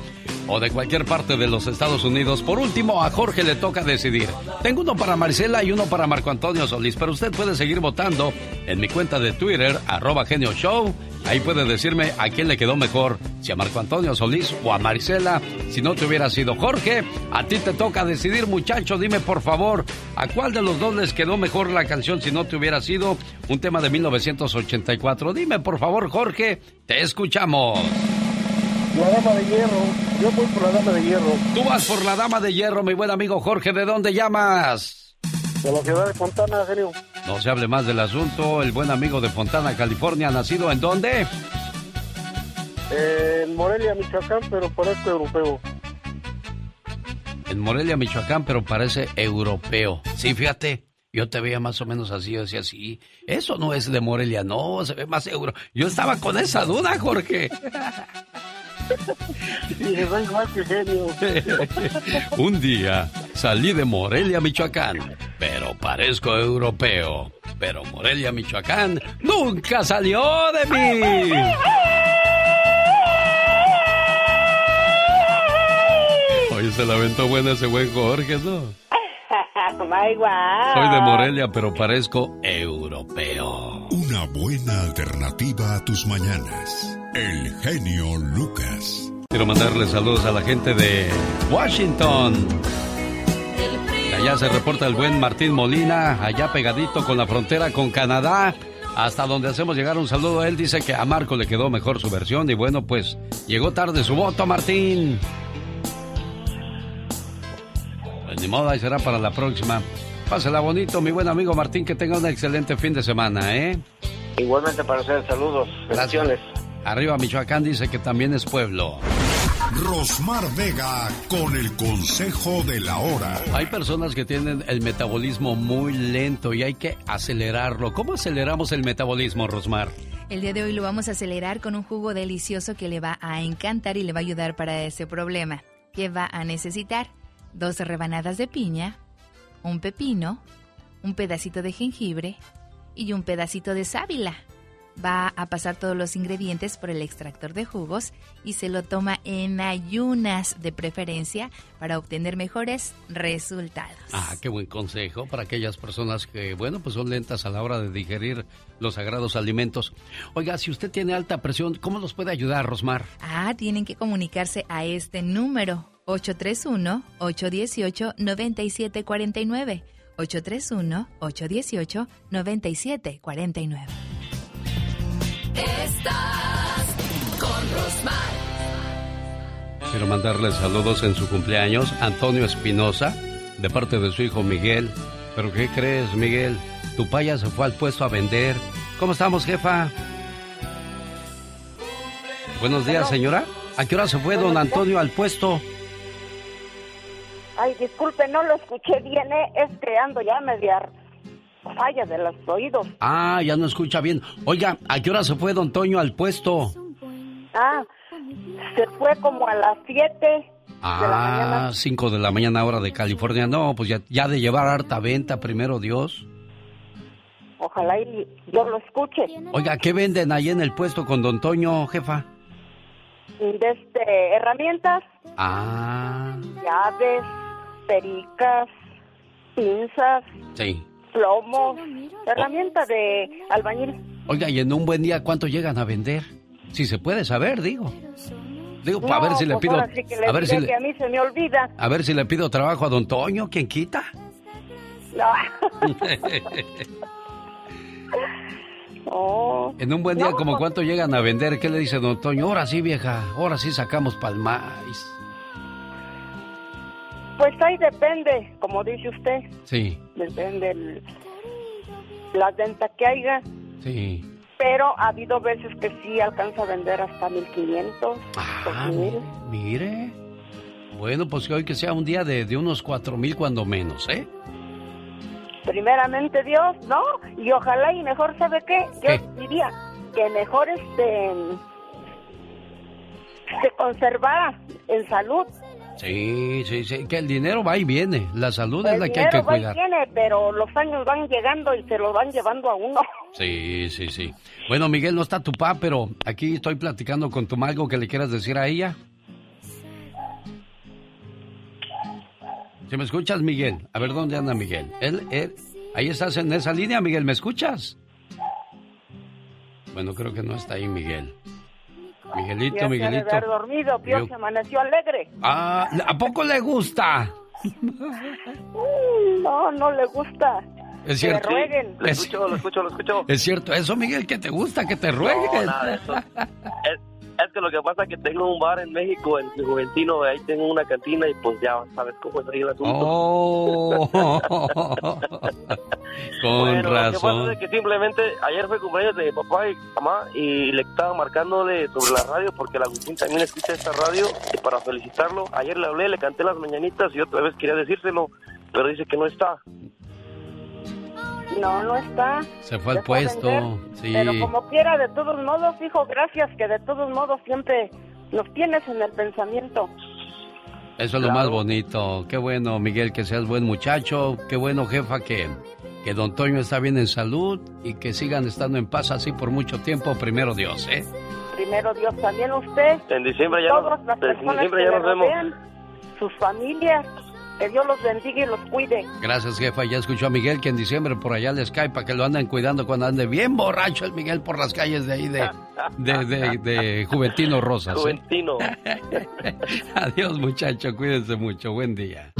o de cualquier parte de los Estados Unidos. Por último, a Jorge le toca decidir. Tengo uno para Marcela y uno para Marco Antonio Solís, pero usted puede seguir votando en mi cuenta de Twitter, arroba Genio Show. Ahí puede decirme a quién le quedó mejor, si a Marco Antonio Solís o a Marisela. Si no te hubiera sido Jorge, a ti te toca decidir, muchacho. Dime por favor, ¿a cuál de los dos les quedó mejor la canción si no te hubiera sido un tema de 1984? Dime por favor, Jorge, te escuchamos. La dama de hierro. Yo voy por la dama de hierro. Tú vas por la dama de hierro, mi buen amigo Jorge. ¿De dónde llamas? De la ciudad de Fontana, genio. No se hable más del asunto. El buen amigo de Fontana, California, ¿nacido en dónde? Eh, en Morelia, Michoacán, pero parezco europeo. En Morelia, Michoacán, pero parece europeo. Sí, fíjate. Yo te veía más o menos así, yo decía así. Eso no es de Morelia, no, se ve más euro. Yo estaba con esa duda, Jorge. y que. Un día salí de Morelia, Michoacán, pero parezco europeo. Pero Morelia, Michoacán nunca salió de mí. Oye, se la aventó buena ese buen Jorge, ¿no? Soy de Morelia, pero parezco europeo. Una buena alternativa a tus mañanas. El genio Lucas. Quiero mandarle saludos a la gente de Washington. Allá se reporta el buen Martín Molina, allá pegadito con la frontera con Canadá. Hasta donde hacemos llegar un saludo. Él dice que a Marco le quedó mejor su versión y bueno, pues llegó tarde su voto, Martín. Pues ni modo, ahí será para la próxima. Pásela bonito, mi buen amigo Martín, que tenga un excelente fin de semana, ¿eh? Igualmente para ustedes, saludos. Bendiciones. Arriba Michoacán dice que también es pueblo. Rosmar Vega con el consejo de la hora. Hay personas que tienen el metabolismo muy lento y hay que acelerarlo. ¿Cómo aceleramos el metabolismo, Rosmar? El día de hoy lo vamos a acelerar con un jugo delicioso que le va a encantar y le va a ayudar para ese problema. ¿Qué va a necesitar? Dos rebanadas de piña, un pepino, un pedacito de jengibre y un pedacito de sábila. Va a pasar todos los ingredientes por el extractor de jugos y se lo toma en ayunas de preferencia para obtener mejores resultados. Ah, qué buen consejo para aquellas personas que, bueno, pues son lentas a la hora de digerir los sagrados alimentos. Oiga, si usted tiene alta presión, ¿cómo los puede ayudar, Rosmar? Ah, tienen que comunicarse a este número 831-818-9749. 831-818-9749. Estás con Rosmar. Quiero mandarle saludos en su cumpleaños, Antonio Espinosa, de parte de su hijo Miguel. ¿Pero qué crees, Miguel? Tu paya se fue al puesto a vender. ¿Cómo estamos, jefa? Buenos días, señora. ¿A qué hora se fue don Antonio al puesto? Ay, disculpe, no lo escuché bien, ¿eh? es que ando ya media falla de los oídos. Ah, ya no escucha bien. Oiga, ¿a qué hora se fue don Toño al puesto? Ah, se fue como a las 7 Ah, 5 de la mañana hora de California. No, pues ya, ya de llevar harta venta, primero Dios. Ojalá y yo lo escuche. Oiga, ¿qué venden ahí en el puesto con don Toño, jefa? De este, herramientas, Ah, llaves, pericas, pinzas, sí. Plomos, herramientas de albañil. Oiga, y en un buen día, ¿cuánto llegan a vender? Si se puede saber, digo. Digo, a ver No, si le pues pido... sí le A ver si le, a mí se me olvida. a ver si le pido trabajo a don Toño, ¿quién quita? No. Oh. En un buen día, No, como pues- cuánto llegan a vender, ¿qué le dice don Toño? Ahora sí, vieja, ahora sí sacamos palmáis. Pues ahí depende, como dice usted, Sí, depende el- la venta que haya, sí. pero ha habido veces que sí alcanza a vender hasta 1500, Ah, 2000. Mire. Bueno, pues que hoy que sea un día de, de unos cuatro mil cuando menos, ¿eh? Primeramente Dios, ¿no? Y ojalá y mejor, ¿sabe qué? Yo ¿Qué? diría que mejor este se conservara en salud. Sí, sí, sí. Que el dinero va y viene. La salud es la que hay que dinero va y cuidar. viene, pero los años van llegando y se lo van llevando a uno. Sí, sí, sí. Bueno, Miguel, no está tu pa, pero aquí estoy platicando con tu algo que le quieras decir a ella. ¿Si me escuchas, Miguel? A ver, ¿dónde anda Miguel? Él, él, ahí estás en esa línea, Miguel, ¿me escuchas? Bueno, creo que no está ahí, Miguel. Miguelito, Ya se ha de Miguelito. haber dormido, Pio Yo- se amaneció alegre. Ah, ¿a poco le gusta? Mm, No, no le gusta. Es Que cierto. le rueguen. Lo escucho, lo escucho, lo escucho. Es cierto, eso, Miguel, que te gusta, que te rueguen. No, nada de eso. Es, es que lo que pasa es que tengo un bar en México, en Juventino, ahí tengo una cantina y pues ya sabes cómo es ahí el asunto. Oh, con bueno, Lo que pasa razón. es que simplemente ayer fue cumpleaños de mi papá y mamá y le estaba marcándole sobre la radio porque la Agustín también escucha esta radio y para felicitarlo. Ayer le hablé, le canté las mañanitas y otra vez quería decírselo, pero dice que no está. No, no está. Se fue al puesto, vender. sí. Pero como quiera, de todos modos, hijo, gracias, que de todos modos siempre nos tienes en el pensamiento. Eso es lo más bonito. Qué bueno, Miguel, que seas buen muchacho. Qué bueno, jefa, que, que don Toño está bien en salud y que sigan estando en paz así por mucho tiempo. Primero Dios, ¿eh? Primero Dios, también usted. En diciembre ya, Todas nos, las en personas diciembre que ya nos vemos. rodean. sus familias. Que Dios los bendiga y los cuide. Gracias, jefa. Ya escuchó a Miguel que en diciembre por allá les cae para que lo anden cuidando cuando ande bien borracho el Miguel por las calles de ahí de, de, de, de Juventino Rosas. ¿eh? Juventino. Adiós, muchacho. Cuídense mucho. Buen día.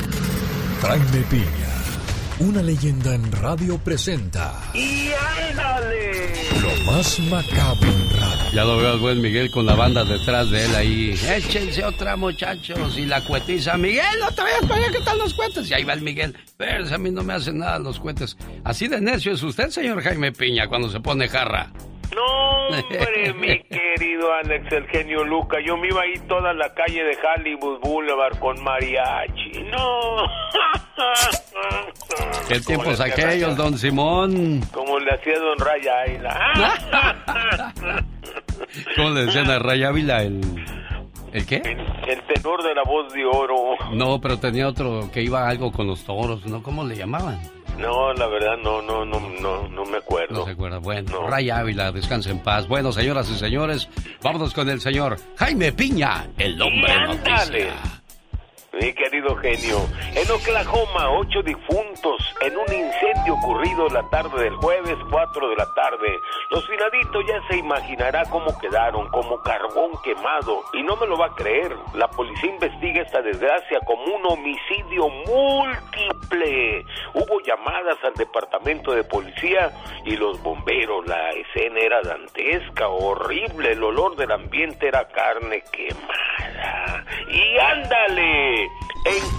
Jaime Piña, una leyenda en radio presenta ¡Y ándale! lo más macabro en radio. Ya lo veo al buen Miguel con la banda detrás de él ahí. Échense otra, muchachos. Y la cuetiza. Miguel, no te vayas para allá, ¿qué tal los cuetes? Y ahí va el Miguel. Pero a mí no me hacen nada los cuetes. Así de necio es usted, señor Jaime Piña, cuando se pone jarra. No, hombre, mi querido Alex, el genio Luca. Yo me iba a ir toda la calle de Hollywood Boulevard con mariachi. No. ¿Qué tiempos aquellos, don Simón? Como le hacía Don Raya Ayla. ¿Cómo le decían a Ray Ávila el... ¿El qué? El tenor de la voz de oro. No, pero tenía otro que iba algo con los toros, ¿no? ¿Cómo le llamaban? No, la verdad no, no, no, no, no me acuerdo. No se acuerda. Bueno, Ray Ávila, descanse en paz. Bueno, señoras y señores, vámonos con el señor Jaime Piña, el hombre Ándale. Mi querido genio, en Oklahoma, ocho difuntos en un incendio ocurrido la tarde del jueves, 4 de la tarde. Los finaditos ya se imaginará cómo quedaron, como carbón quemado. Y no me lo va a creer, la policía investiga esta desgracia como un homicidio múltiple. Hubo llamadas al departamento de policía y los bomberos, la escena era dantesca, horrible, el olor del ambiente era carne quemada. Y ándale,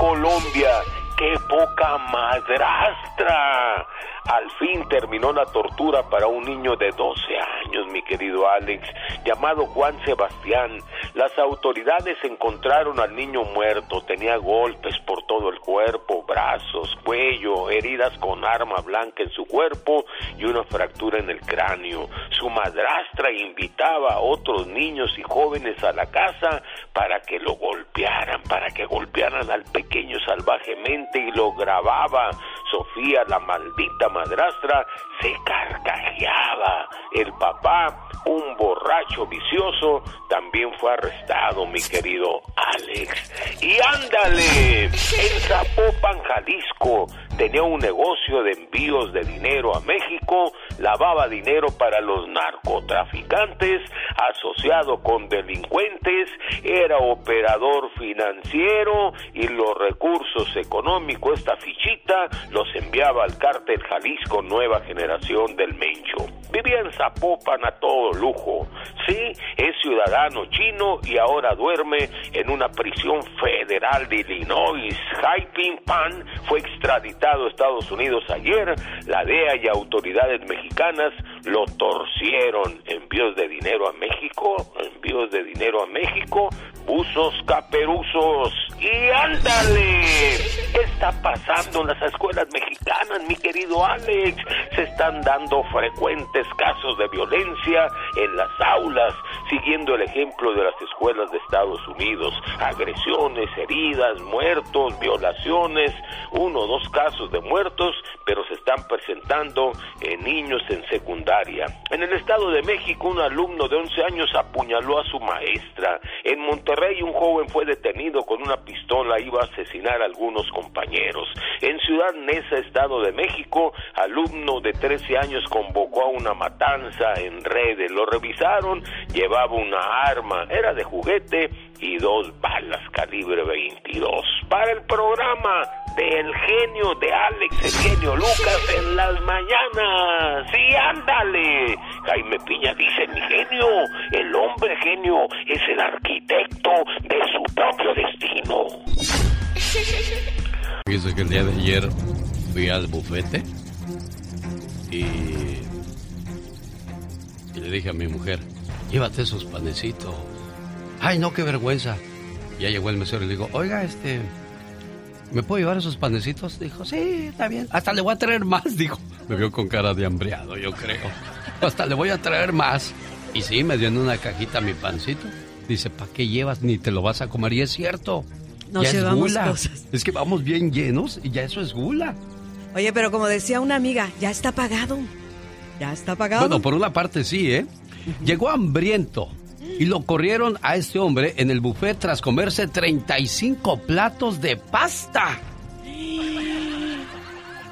Colombia, qué poca madrastra. Al fin terminó la tortura para un niño de 12 años, mi querido Alex, llamado Juan Sebastián. Las autoridades encontraron al niño muerto, tenía golpes por todo el cuerpo, brazos, cuello, heridas con arma blanca en su cuerpo y una fractura en el cráneo. Su madrastra invitaba a otros niños y jóvenes a la casa para que lo golpearan, para que golpearan al pequeño salvajemente y lo grababa. Sofía, la maldita madrastra, se carcajeaba. El papá, un borracho vicioso, también fue arrestado, mi querido Alex. Y ándale, en Zapopan, Jalisco, tenía un negocio de envíos de dinero a México, lavaba dinero para los narcotraficantes, asociado con delincuentes, era operador financiero y los recursos económicos, esta fichita, los enviaba al cártel Jalisco Nueva Generación del Mencho. Vivía en Zapopan a todo lujo. Sí, es ciudadano chino y ahora duerme en una prisión federal de Illinois. Haiping Pan fue extraditado a Estados Unidos ayer. La DEA y autoridades mexicanas lo torcieron. Envíos de dinero a México, envíos de dinero a México, buzos caperuzos. Y ándale, ¿qué está pasando en las escuelas mexicanas, mi querido Alex? Se están dando frecuentes casos de violencia en las aulas, siguiendo el ejemplo de las escuelas de Estados Unidos. Agresiones, heridas, muertos, violaciones, uno o dos casos de muertos, pero se están presentando en niños en secundaria. En el Estado de México, un alumno de 11 años apuñaló a su maestra. En Monterrey, un joven fue detenido con una pistola, iba a asesinar a algunos compañeros. En Ciudad Neza, Estado de México, alumno de 13 años convocó a una matanza en redes. Lo revisaron, llevaba una arma, era de juguete y dos balas calibre 22. Para el programa del genio de Alex, el genio Lucas en las mañanas. Sí, ándale. Jaime Piña dice, mi genio, el hombre genio es el arquitecto de su propio destino. Fíjese que el día de ayer fui al bufete y, y le dije a mi mujer, llévate esos panecitos. Ay, no, qué vergüenza. Ya llegó el mesero y le digo, oiga, este, ¿me puedo llevar esos panecitos? Dijo, sí, está bien. Hasta le voy a traer más, dijo. Me vio con cara de hambriado, yo creo. Hasta le voy a traer más. Y sí, me dio en una cajita mi pancito. Dice, ¿para qué llevas? Ni te lo vas a comer. Y es cierto. Nos ya es llevamos gula. cosas. Es que vamos bien llenos y ya eso es gula. Oye, pero como decía una amiga, ya está pagado. Ya está pagado. Bueno, por una parte sí, ¿eh? Llegó hambriento y lo corrieron a este hombre en el buffet tras comerse 35 platos de pasta.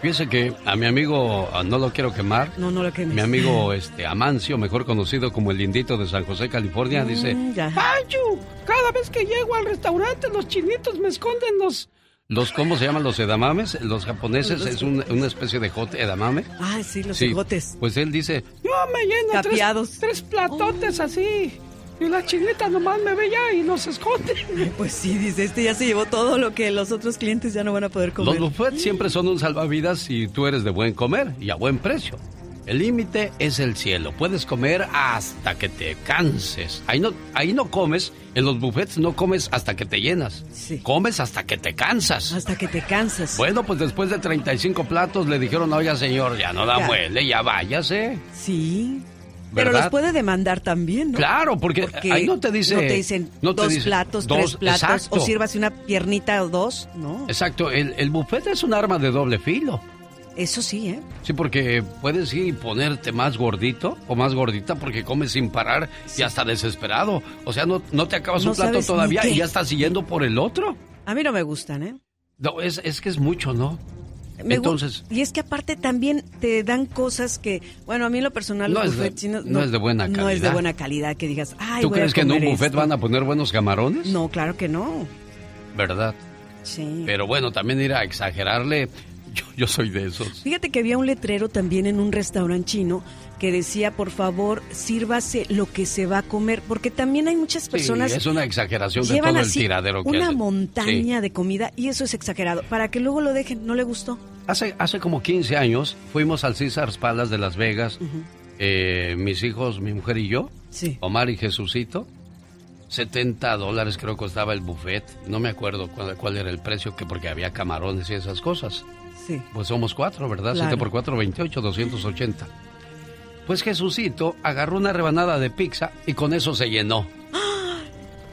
Fíjese que a mi amigo, ah, no lo quiero quemar. No, no lo quemes. Mi amigo este Amancio, mejor conocido como el lindito de San José, California, dice, Mm, ya. Pancho, cada vez que llego al restaurante los chinitos me esconden los... los ¿cómo se llaman los edamames? Los japoneses es un- una especie de hot edamame. Ah, sí, los Sí. Pues él dice, Yo me lleno tres, tres platotes así. Y la chinita nomás me ve ya y los esconde. Pues sí, dice, este ya se llevó todo lo que los otros clientes ya no van a poder comer. Los buffets siempre son un salvavidas si tú eres de buen comer y a buen precio. El límite es el cielo. Puedes comer hasta que te canses. Ahí no, ahí no comes, en los buffets no comes hasta que te llenas. Comes hasta que te cansas. Hasta que te cansas. Bueno, pues después de 35 platos le dijeron, oiga señor, ya no da Ya. muele, ya váyase. Sí. Pero los puede demandar también, ¿no? Claro, porque, ahí no te dice... No te dicen no te dos platos, dos, tres platos, exacto. o sírvase una piernita o dos, ¿no? Exacto, el, el buffet es un arma de doble filo. Eso sí, ¿eh? Sí, porque puedes ir y ponerte más gordito o más gordita porque comes sin parar y hasta desesperado. O sea, no, no te acabas No un plato todavía y ya estás siguiendo por el otro. A mí no me gustan, ¿eh? No, es, es que es mucho, ¿no? Me Entonces, Y es que aparte también te dan cosas que, bueno, a mí en lo personal No los es de- chinos no es de buena No es de calidad. buena calidad que digas, ay, ¿tú voy a crees que en un buffet esto". van a poner buenos camarones? No, claro que no. ¿Verdad? Sí. Pero bueno, también ir a exagerarle, yo, yo soy de esos. Fíjate que había un letrero también en un restaurante chino que decía, por favor, sírvase lo que se va a comer, porque también hay muchas personas sí, es una exageración de todo el tiradero que una hacen. montaña de comida y eso es exagerado, para que luego lo dejen, no le gustó. Hace, hace como 15 años fuimos al Caesars Palace de Las Vegas, eh, mis hijos, mi mujer y yo, Sí. Omar y Jesucito. 70 dólares creo costaba el buffet. No me acuerdo cuál, cuál era el precio, que porque había camarones y esas cosas. Sí. Pues somos cuatro, ¿verdad? Claro. 7 por 4, 28, 280. Pues Jesucito agarró una rebanada de pizza y con eso se llenó.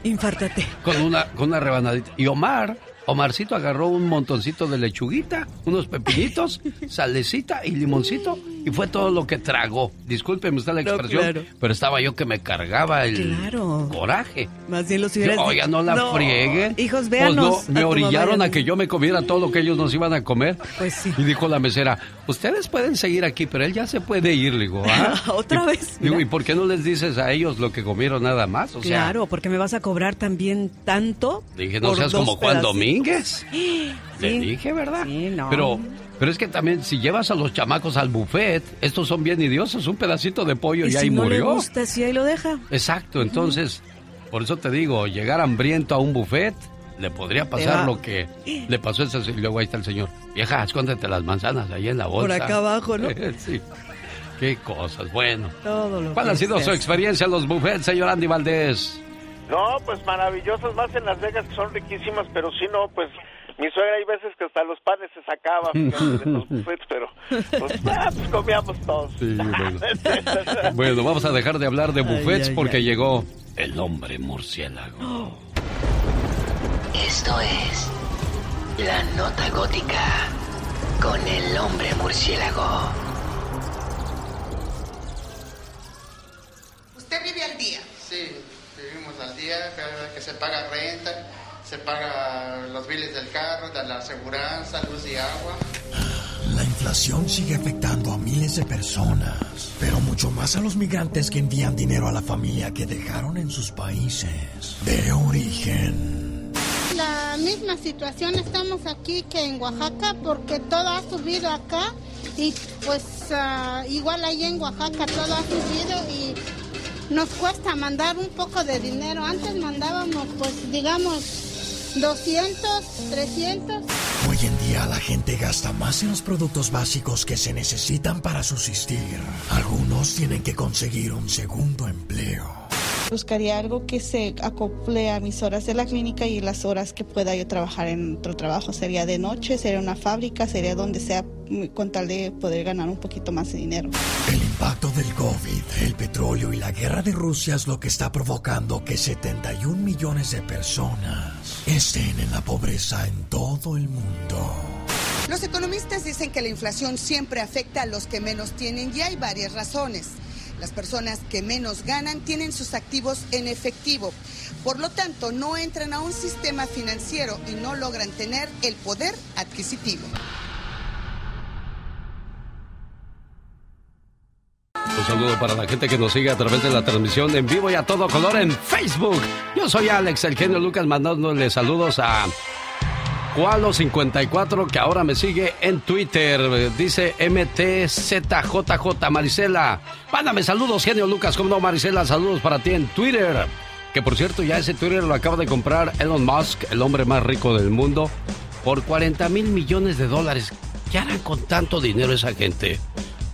Infártate. Con una, con una rebanadita. Y Omar, Omarcito agarró un montoncito de lechuguita, unos pepinitos, salecita y limoncito, y fue todo lo que tragó. Discúlpeme usted la No, expresión, claro. pero estaba yo que me cargaba el Claro. coraje. Más bien los Yo, hubieras Oiga, dicho, no la frieguen. Hijos, Pues véanos. no, me a orillaron a que yo me comiera todo lo que ellos nos iban a comer. Pues sí. Y dijo la mesera, ustedes pueden seguir aquí, pero él ya se puede ir. Le digo, ¿ah? Otra Y- vez. Digo, ¿y por qué no les dices a ellos lo que comieron nada más? O sea, claro, porque me vas a cobrar también tanto. Dije, no seas como Juan. Domínguez. Le Sí. dije, ¿verdad? Sí, no. Pero, pero es que también si llevas a los chamacos al buffet, estos son bien idiosos, un pedacito de pollo y y, si ahí no murió. le gusta, si ahí lo deja. Exacto, entonces, por eso te digo, llegar hambriento a un buffet, le podría pasar lo que le pasó a ese y luego ahí está el señor. Vieja, escóndete las manzanas ahí en la Por bolsa. acá abajo, ¿no? sí. Qué cosas, bueno. Todo lo ¿Cuál que ha sido su experiencia en los buffets, señor Andy Valdés? No, pues maravillosas, más en Las Vegas que son riquísimas, pero sí no, pues mi suegra hay veces que hasta los panes se sacaba de los buffets, pero pues, ah, pues comíamos todos. Sí, bueno. Bueno, vamos a dejar de hablar de buffets ay, porque ay. llegó el hombre murciélago. Esto es La Nota Gótica con el hombre murciélago. ¿Usted vive al día? Sí, al día, que se paga renta, se paga los biles del carro, de la aseguranza, luz y agua. La inflación sigue afectando a miles de personas, pero mucho más a los migrantes que envían dinero a la familia que dejaron en sus países de origen. La misma situación estamos aquí que en Oaxaca porque todo ha subido acá y pues ah, igual ahí en Oaxaca todo ha subido y nos cuesta mandar un poco de dinero. Antes mandábamos pues digamos 200, 300. Hoy en día la gente gasta más en los productos básicos que se necesitan para subsistir. Algunos tienen que conseguir un segundo empleo. Buscaría algo que se acople a mis horas de la clínica y las horas que pueda yo trabajar en otro trabajo. Sería de noche, sería una fábrica, sería donde sea con tal de poder ganar un poquito más de dinero. El impacto del COVID, el petróleo y la guerra de Rusia es lo que está provocando que 71 millones de personas estén en la pobreza en todo el mundo. Los economistas dicen que la inflación siempre afecta a los que menos tienen y hay varias razones. Las personas que menos ganan tienen sus activos en efectivo. Por lo tanto, no entran a un sistema financiero y no logran tener el poder adquisitivo. Un saludo para la gente que nos sigue a través de la transmisión en vivo y a todo color en Facebook. Yo soy Alex, el genio Lucas, mandándole saludos a Cualo54, que ahora me sigue en Twitter. Dice MTZJJ Marisela. Mándame saludos, genio Lucas. ¿Cómo no, Marisela? Saludos para ti en Twitter. Que por cierto, ya ese Twitter lo acaba de comprar Elon Musk, el hombre más rico del mundo, por 40 mil millones de dólares. ¿Qué harán con tanto dinero esa gente?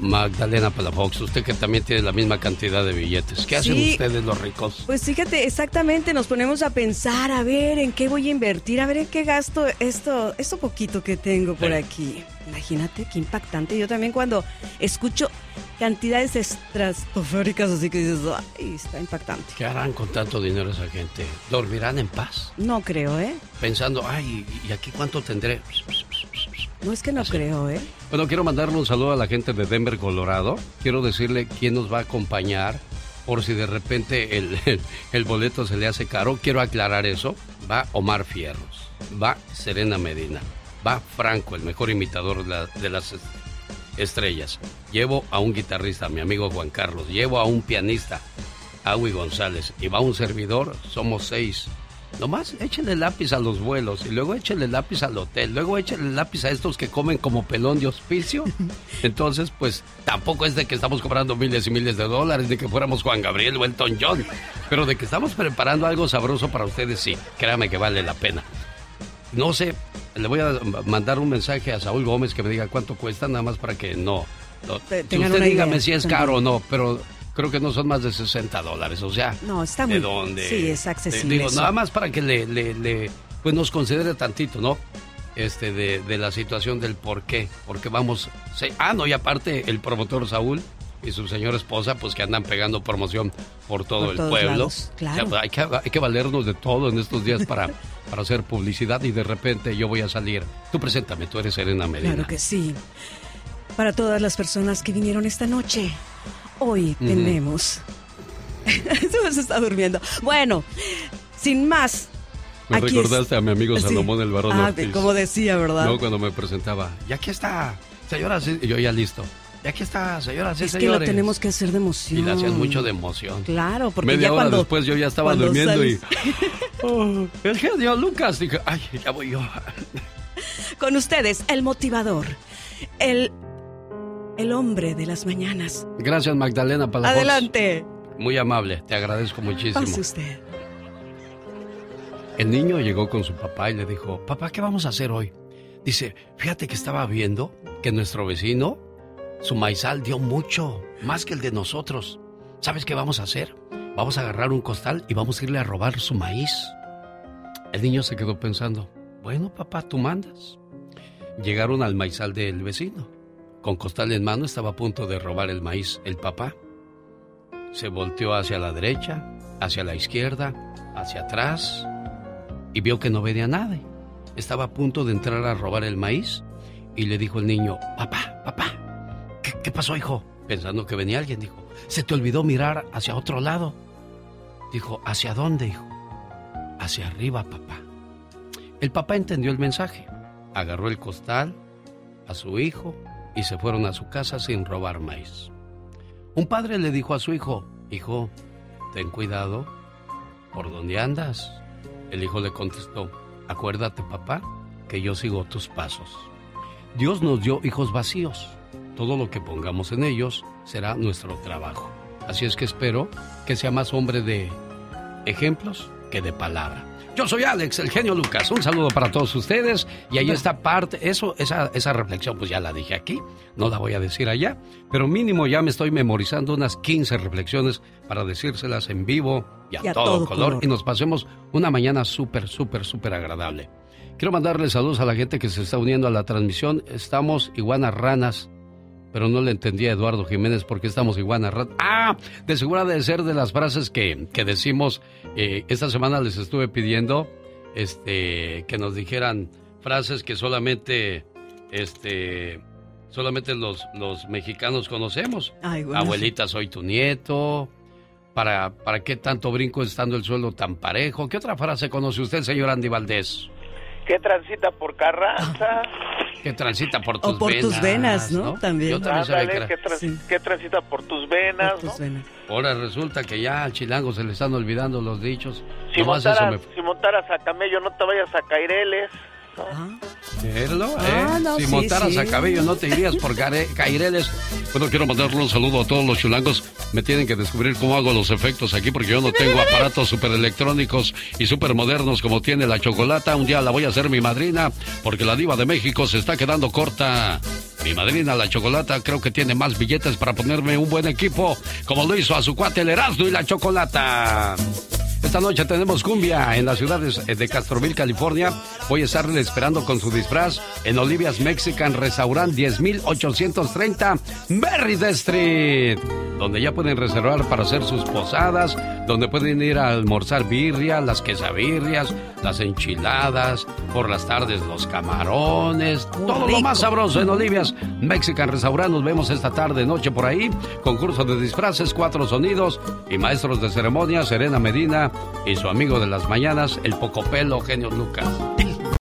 Magdalena Palafox, usted que también tiene la misma cantidad de billetes. ¿Qué hacen ustedes los ricos? Pues fíjate, exactamente, nos ponemos a pensar, a ver en qué voy a invertir, a ver en qué gasto esto, esto poquito que tengo por Sí. aquí. Imagínate qué impactante. Yo también cuando escucho cantidades estratosféricas así que dices, ay, está impactante. ¿Qué harán con tanto dinero esa gente? ¿Dormirán en paz? No creo, ¿eh? Pensando, ay, ¿y aquí cuánto tendré? No es que no creo, ¿eh? Bueno, quiero mandarle un saludo a la gente de Denver, Colorado. Quiero decirle quién nos va a acompañar por si de repente el, el- el boleto se le hace caro. Quiero aclarar eso. Va Omar Fierros, va Serena Medina, va Franco, el mejor imitador de, la- de las est- estrellas. Llevo a un guitarrista, mi amigo Juan Carlos. Llevo a un pianista, Awi González. Y va un servidor, somos seis. Nomás échenle lápiz a los vuelos y luego échenle lápiz al hotel, luego échenle lápiz a estos que comen como pelón de hospicio. Entonces, pues tampoco es de que estamos cobrando miles y miles de dólares, de que fuéramos Juan Gabriel o Elton John, pero de que estamos preparando algo sabroso para ustedes, sí, créame que vale la pena. No sé, le voy a mandar un mensaje a Saúl Gómez que me diga cuánto cuesta, nada más para que no. usted dígame idea si es caro o no, pero creo que no son más de 60 dólares, o sea. No, está ¿De muy... dónde? Sí, es accesible. Digo, eso. nada más para que le, le- le- pues nos considere tantito, ¿no? Este, de, de la situación del por qué. Porque vamos. se- ah, no, y aparte el promotor Saúl y su señora esposa, pues que andan pegando promoción por todo Por el pueblo. lados, claro. O sea, hay, que, hay que valernos de todo en estos días para, para hacer publicidad y de repente yo voy a salir. Tú preséntame, tú eres Serena Medina. Claro que sí. Para todas las personas que vinieron esta noche, hoy Ujú. tenemos... Se está durmiendo. Bueno, sin más. Me aquí recordaste es- a mi amigo Sí. Salomón el Barón Ah, Ortiz. como decía, ¿verdad? No, cuando me presentaba. Y aquí está, señora, sí", y yo ya listo. Y aquí está, señora, sí, es que lo señores. tenemos que hacer de emoción. Y le hacían mucho de emoción. Claro, porque Media ya hora cuando... después yo ya estaba durmiendo y... sales- "Oh, el genio Lucas. Dije, ay, ya voy yo. Con ustedes, el motivador, el, el hombre de las mañanas. Gracias, Magdalena Palafox. Adelante. Muy amable, te agradezco muchísimo. Pase usted. El niño llegó con su papá y le dijo, papá, ¿qué vamos a hacer hoy? Dice, fíjate que estaba viendo que nuestro vecino, su maizal dio mucho, más que el de nosotros. ¿Sabes qué vamos a hacer? Vamos a agarrar un costal y vamos a irle a robar su maíz. El niño se quedó pensando, bueno, papá, tú mandas. Llegaron al maizal del vecino. Con costal en mano estaba a punto de robar el maíz el papá. Se volteó hacia la derecha, hacia la izquierda, hacia atrás y vio que no venía nadie. Estaba a punto de entrar a robar el maíz y le dijo el niño, papá, papá, ¿qué, qué pasó, hijo? Pensando que venía alguien, dijo, se te olvidó mirar hacia otro lado. Dijo, ¿hacia dónde, hijo? Hacia arriba, papá. El papá entendió el mensaje, agarró el costal a su hijo y se fueron a su casa sin robar maíz. Un padre le dijo a su hijo, hijo, ten cuidado por dónde andas. El hijo le contestó, acuérdate papá, que yo sigo tus pasos. Dios nos dio hijos vacíos. Todo lo que pongamos en ellos será nuestro trabajo. Así es que espero que sea más hombre de ejemplos que de palabra. Yo soy Alex, el genio Lucas. Un saludo para todos ustedes. Y ahí está parte, eso, esa, esa reflexión, pues ya la dije aquí, no la voy a decir allá, pero mínimo ya me estoy memorizando unas 15 reflexiones para decírselas en vivo y a, todo, color, y nos pasemos una mañana súper, súper, súper agradable. Quiero mandarle saludos a la gente que se está uniendo a la transmisión. Estamos iguanas ranas, pero no le entendí a Eduardo Jiménez porque estamos iguanas ranas. Ah, de segura de ser de las frases que, que decimos. eh, esta semana les estuve pidiendo este, que nos dijeran frases que solamente este, solamente los, los mexicanos conocemos. Ay, bueno, Abuelita, soy tu nieto. ¿Para, ¿Para qué tanto brinco estando el suelo tan parejo? ¿Qué otra frase conoce usted, señor Andy Valdés? ¿Qué transita por Carranza? Que transita por tus O por venas. tus venas, ¿no? También. Yo también sabía Ándale, que era- ¿qué, trans- qué transita por tus venas? Por tus ¿no? venas. Ahora resulta que ya al chilango se le están olvidando los dichos. Si Nomás eso montaras, me... si montaras a camello, no te vayas a Caireles. Verlo, ¿eh? Ah, no, si sí, montaras sí. a cabello no te irías por Caireles. Bueno, quiero mandarle un saludo a todos los chilangos. Me tienen que descubrir cómo hago los efectos aquí porque yo no tengo aparatos super electrónicos y super modernos como tiene la chocolata. Un día la voy a hacer mi madrina porque la diva de México se está quedando corta. Mi madrina, la chocolata, creo que tiene más billetes para ponerme un buen equipo como lo hizo a su cuate el Erasmo y la chocolata. Esta noche tenemos cumbia en las ciudades de Castroville, California. Voy a estarle esperando con su disfraz en Olivia's Mexican Restaurant 10830 Merritt Street, donde ya pueden reservar para hacer sus posadas, donde pueden ir a almorzar birria, las quesabirrias, las enchiladas, por las tardes los camarones, todo lo más sabroso en Olivia's Mexican Restaurant. Nos vemos esta tarde, noche por ahí. Concurso de disfraces, cuatro sonidos y maestros de ceremonia, Serena Medina y su amigo de las mañanas, el Pocopelo, Genio Lucas.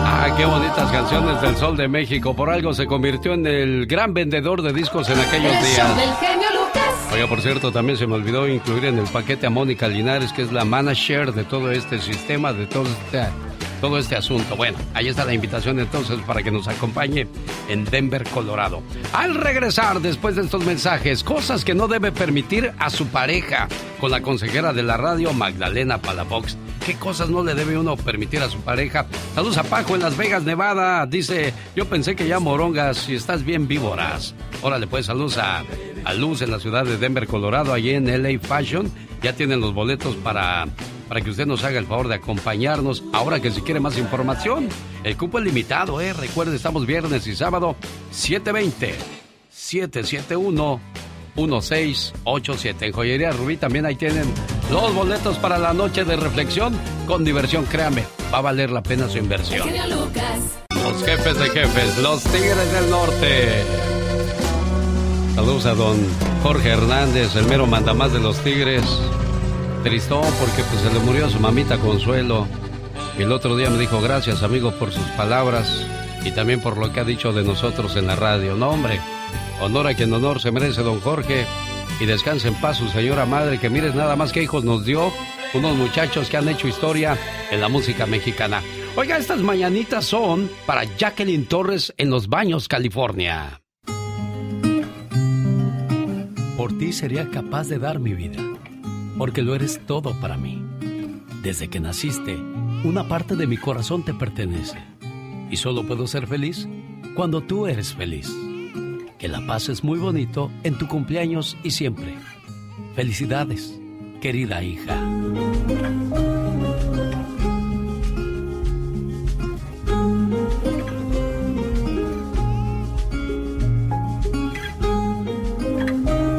Ah, qué bonitas canciones del Sol de México. Por algo se convirtió en el gran vendedor de discos en aquellos El días. del genio Lucas. Oiga, por cierto, también se me olvidó incluir en el paquete a Mónica Linares, que es la manager de todo este sistema, de todo este, todo este asunto. Bueno, ahí está la invitación entonces para que nos acompañe en Denver, Colorado. Al regresar, después de estos mensajes, cosas que no debe permitir a su pareja, con la consejera de la radio, Magdalena Palafox. ¿Qué cosas no le debe uno permitir a su pareja? Saludos a Paco en Las Vegas, Nevada. Dice, yo pensé que ya morongas, si estás bien víboras. Órale, pues saludos a, a Luz en la ciudad de Denver, Colorado, allí en LA Fashion. Ya tienen los boletos para, para que usted nos haga el favor de acompañarnos. Ahora que si quiere más información, el cupo es limitado, ¿eh? Recuerde, estamos viernes y sábado, 720 771 1687. En Joyería Rubí también ahí tienen los boletos para la noche de reflexión con diversión, créame, va a valer la pena su inversión. Los jefes de jefes, los Tigres del Norte. Saludos a don Jorge Hernández, el mero mandamás de los Tigres. Tristón porque pues se le murió a su mamita Consuelo. Y el otro día me dijo gracias amigo por sus palabras y también por lo que ha dicho de nosotros en la radio. No hombre, honor a quien honor se merece don Jorge. Y descanse en paz su señora madre que mires nada más que hijos nos dio. Unos muchachos que han hecho historia en la música mexicana. Oiga, estas mañanitas son para Jacqueline Torres en Los Baños, California. Por ti sería capaz de dar mi vida, porque lo eres todo para mí. Desde que naciste, una parte de mi corazón te pertenece. Y solo puedo ser feliz cuando tú eres feliz. Que la pases muy bonito en tu cumpleaños y siempre. Felicidades, querida hija.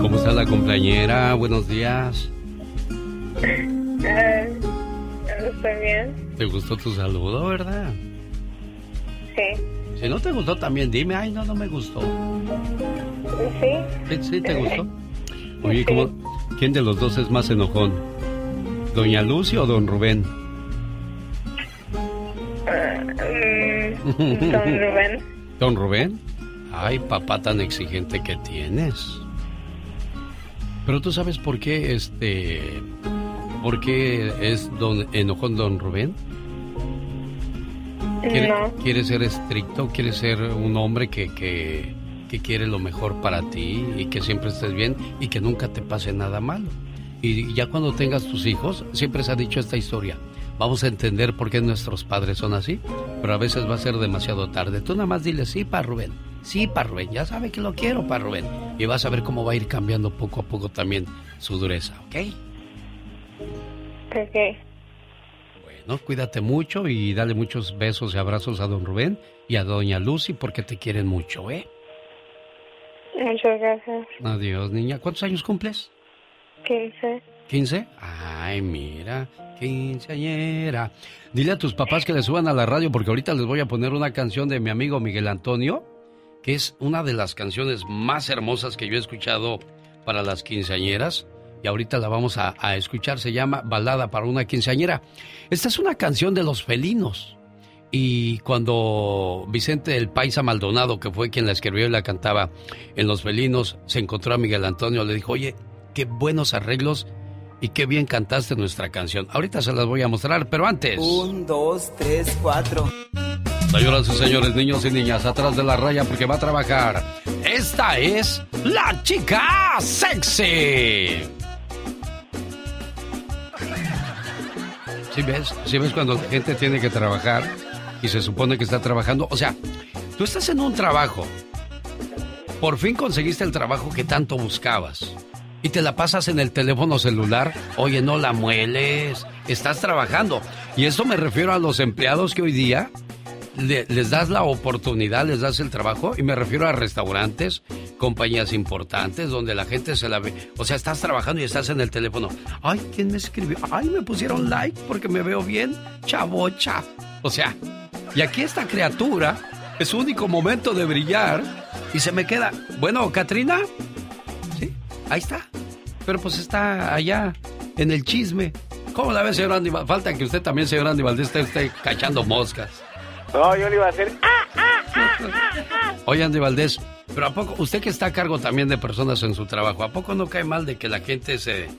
¿Cómo está la cumpleañera? Buenos días. ¿Estoy bien? ¿Te gustó tu saludo, verdad? Sí. Si no te gustó, también dime, ay, no, no me gustó. ¿Sí? ¿Sí, sí te gustó? Oye, ¿cómo, ¿quién de los dos es más enojón? ¿Doña Lucy o don Rubén? Mm, Don Rubén. ¿Don Rubén? Ay, papá tan exigente que tienes. Pero tú sabes por qué este. ¿Por qué es don, enojón don Rubén? ¿Quiere, No. quiere ser estricto? ¿Quiere ser un hombre que, que, que quiere lo mejor para ti y que siempre estés bien y que nunca te pase nada malo? Y ya cuando tengas tus hijos, siempre se ha dicho esta historia. Vamos a entender por qué nuestros padres son así, pero a veces va a ser demasiado tarde. Tú nada más dile sí para Rubén, sí para Rubén, ya sabe que lo quiero para Rubén. Y vas a ver cómo va a ir cambiando poco a poco también su dureza, ¿ok? Ok. No, cuídate mucho y dale muchos besos y abrazos a don Rubén y a doña Lucy porque te quieren mucho, ¿eh? Muchas gracias. Adiós, niña. ¿Cuántos años cumples? 15. ¿15? Ay, mira, quinceañera. Dile a tus papás que le suban a la radio porque ahorita les voy a poner una canción de mi amigo Miguel Antonio que es una de las canciones más hermosas que yo he escuchado para las quinceañeras. Y ahorita la vamos a, a escuchar, se llama Balada para una quinceañera. Esta es una canción de los felinos. Y cuando Vicente el Paisa Maldonado, que fue quien la escribió y la cantaba en Los Felinos, se encontró a Miguel Antonio, le dijo, oye, qué buenos arreglos y qué bien cantaste nuestra canción. Ahorita se las voy a mostrar, pero antes... Un, dos, tres, cuatro. Señoras y señores, niños y niñas, atrás de la raya porque va a trabajar. Esta es la chica sexy. ¿Sí ves? ¿Sí ves cuando la gente tiene que trabajar y se supone que está trabajando? O sea, tú estás en un trabajo. Por fin conseguiste el trabajo que tanto buscabas. Y te la pasas en el teléfono celular. Oye, no la mueles. Estás trabajando. Y eso me refiero a los empleados que hoy día les das la oportunidad, les das el trabajo. Y me refiero a restaurantes, compañías importantes donde la gente se la ve. O sea, estás trabajando y estás en el teléfono. Ay, ¿quién me escribió? Ay, me pusieron like porque me veo bien. Chavocha. O sea, y aquí esta criatura es su único momento de brillar y se me queda. Bueno, Katrina. Sí, ahí está. Pero pues está allá en el chisme. ¿Cómo la ve, señor Andy? Falta que usted también, señor Andy Valdés, esté, esté cachando moscas. No, yo le iba a hacer. Oye, Andy Valdés, pero ¿a poco, usted que está a cargo también de personas en su trabajo, ¿a poco no cae mal de que la gente se,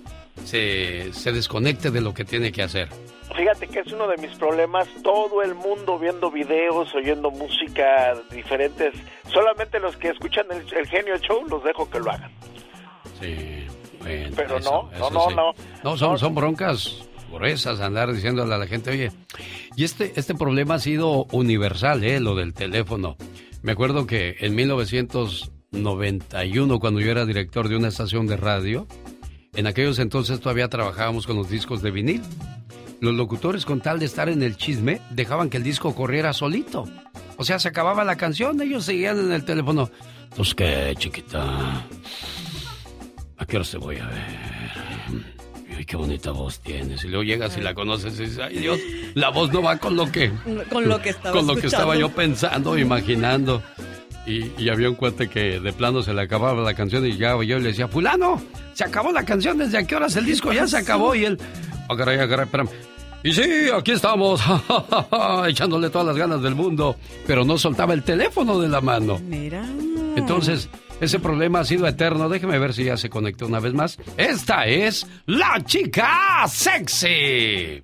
se, se desconecte de lo que tiene que hacer? Fíjate que es uno de mis problemas, todo el mundo viendo videos, oyendo música diferentes. Solamente los que escuchan el, el genio show los dejo que lo hagan. Sí, bueno, Pero eso- no, eso no, no, no. No, son, son broncas gruesas andar diciéndole a la gente, oye, y este, este problema ha sido universal, ¿eh? Lo del teléfono. Me acuerdo que en 1991, cuando yo era director de una estación de radio, en aquellos entonces todavía trabajábamos con los discos de vinil. Los locutores, con tal de estar en el chisme, dejaban que el disco corriera solito. O sea, se acababa la canción, ellos seguían en el teléfono. Pues qué, chiquita. ¿A qué hora te voy a ver? Ay, qué bonita voz tienes. Y luego llegas y la conoces y dices, ay Dios, la voz no va con lo que... Con lo que estaba Con lo que estaba yo pensando, imaginando. Y, y había un cuate que de plano se le acababa la canción y llegaba yo le decía, fulano, se acabó la canción, ¿desde a qué horas el disco ya se acabó? Y él, ah, caray, ah, caray, espérame. Y sí, aquí estamos, echándole todas las ganas del mundo, pero no soltaba el teléfono de la mano. Mira. Entonces, ese problema ha sido eterno. Déjeme ver si ya se conectó una vez más. Esta es la chica sexy.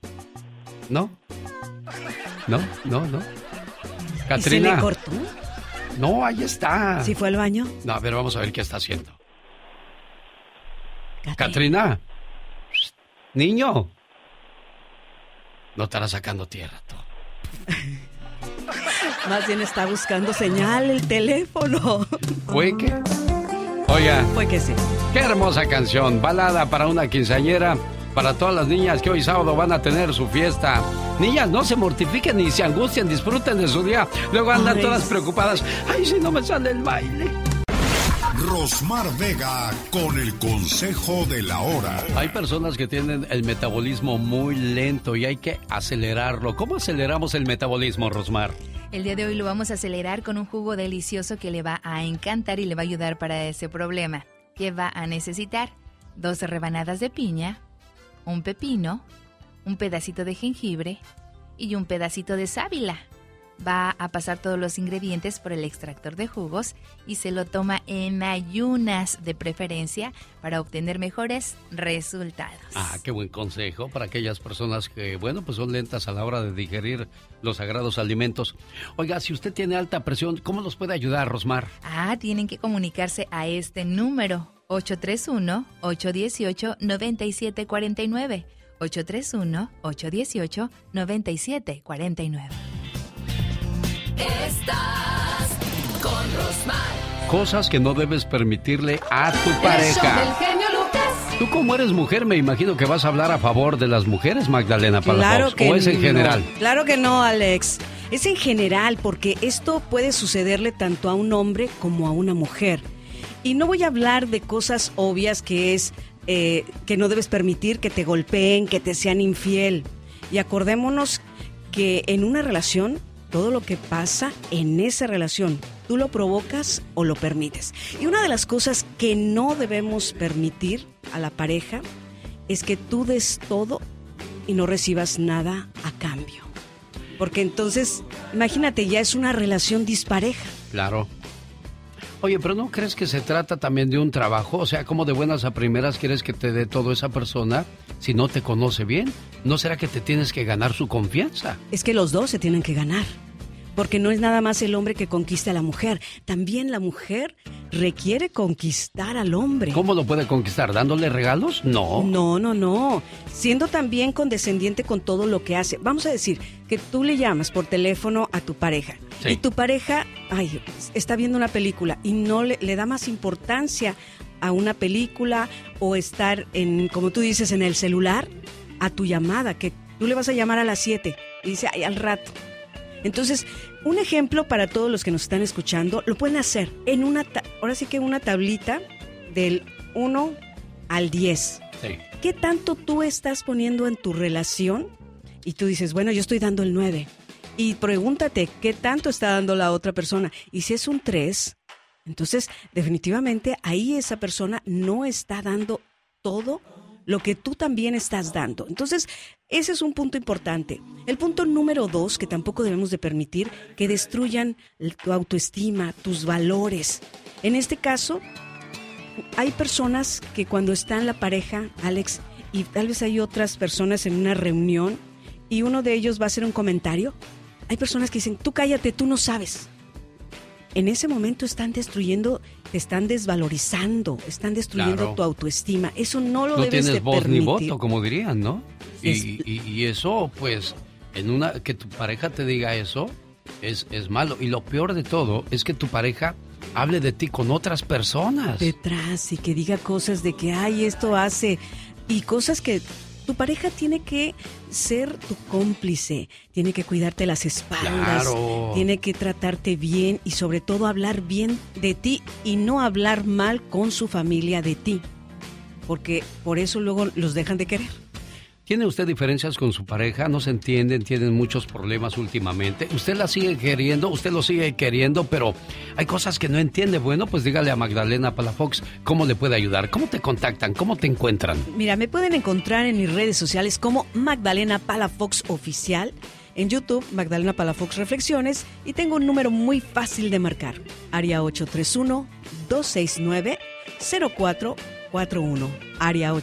¿No? ¿No? ¿No? ¿No? ¿Y Katrina. se le cortó? No, ahí está. ¿Sí fue al baño? No, a ver, vamos a ver qué está haciendo. Katrina. Niño. No estará sacando tierra tú. Más bien está buscando señal el teléfono. ¿Fue que? Oiga. Fue que sí. Qué hermosa canción. Balada para una quinceañera. Para todas las niñas que hoy sábado van a tener su fiesta. Niñas, no se mortifiquen ni se angustien, disfruten de su día. Luego andan Ay, todas preocupadas. Ay, si no me sale el baile. Rosmar Vega con el consejo de la hora. Hay personas que tienen el metabolismo muy lento y hay que acelerarlo. ¿Cómo aceleramos el metabolismo, Rosmar? El día de hoy lo vamos a acelerar con un jugo delicioso que le va a encantar y le va a ayudar para ese problema. ¿Qué va a necesitar? Dos rebanadas de piña, un pepino, un pedacito de jengibre y un pedacito de sábila. Va a pasar todos los ingredientes por el extractor de jugos y se lo toma en ayunas de preferencia para obtener mejores resultados. Ah, qué buen consejo para aquellas personas que, bueno, pues son lentas a la hora de digerir los sagrados alimentos. Oiga, si usted tiene alta presión, ¿cómo nos puede ayudar, Rosmar? Ah, tienen que comunicarse a este número 831-818-9749. 831-818-9749. Estás con Rosmar. Cosas que no debes permitirle a tu El show pareja. del genio Lucas. Tú como eres mujer, me imagino que vas a hablar a favor de las mujeres, Magdalena Claro Palafox, que o es en no. general. Claro que no, Alex. Es en general, porque esto puede sucederle tanto a un hombre como a una mujer. Y no voy a hablar de cosas obvias que es eh, que no debes permitir que te golpeen, que te sean infiel. Y acordémonos que en una relación, todo lo que pasa en esa relación ¿Tú lo provocas o lo permites? Y una de las cosas que no debemos permitir a la pareja es que tú des todo y no recibas nada a cambio. Porque entonces, imagínate, ya es una relación dispareja. Claro. Oye, pero ¿no crees que se trata también de un trabajo? O sea, como de buenas a primeras quieres que te dé todo esa persona si no te conoce bien? ¿No será que te tienes que ganar su confianza? Es que los dos se tienen que ganar. Porque no es nada más el hombre que conquista a la mujer, también la mujer requiere conquistar al hombre. ¿Cómo lo puede conquistar? ¿Dándole regalos? No. No, no, no. Siendo también condescendiente con todo lo que hace. Vamos a decir que tú le llamas por teléfono a tu pareja y tu pareja, ay, está viendo una película y no le, le da más importancia a una película o estar en, como tú dices, en el celular a tu llamada, que tú le vas a llamar a las 7 y dice, ay, al rato. Entonces, un ejemplo para todos los que nos están escuchando, lo pueden hacer en una, ahora sí que una tablita del 1 al 10. ¿Qué tanto tú estás poniendo en tu relación? Y tú dices, bueno, yo estoy dando el 9. Y pregúntate, ¿qué tanto está dando la otra persona? Y si es un 3, entonces definitivamente ahí esa persona no está dando todo lo que tú también estás dando. Entonces, ese es un punto importante. El punto número dos, que tampoco debemos de permitir que destruyan tu autoestima, tus valores. En este caso, hay personas que cuando está en la pareja, Alex, y tal vez hay otras personas en una reunión y uno de ellos va a hacer un comentario, hay personas que dicen, tú cállate, tú no sabes en ese momento están destruyendo, te están desvalorizando, están destruyendo tu autoestima. Eso no lo no debes tienes de voz permitir. ni voto, como dirían, ¿no? Y, y- y eso, pues, en una que tu pareja te diga eso es, es malo. Y lo peor de todo es que tu pareja hable de ti con otras personas. Detrás y que diga cosas de que, ay, esto hace. Y cosas que tu pareja tiene que ser tu cómplice, tiene que cuidarte las espaldas, Claro. tiene que tratarte bien y sobre todo hablar bien de ti y no hablar mal con su familia de ti. Porque por eso luego los dejan de querer. ¿Tiene usted diferencias con su pareja? ¿No se entienden? ¿Tienen muchos problemas últimamente? ¿Usted la sigue queriendo? ¿Usted lo sigue queriendo? Pero hay cosas que no entiende. Bueno, pues dígale a Magdalena Palafox cómo le puede ayudar. ¿Cómo te contactan? ¿Cómo te encuentran? Mira, me pueden encontrar en mis redes sociales como Magdalena Palafox Oficial, en YouTube Magdalena Palafox Reflexiones y tengo un número muy fácil de marcar, área 831-269-0441, área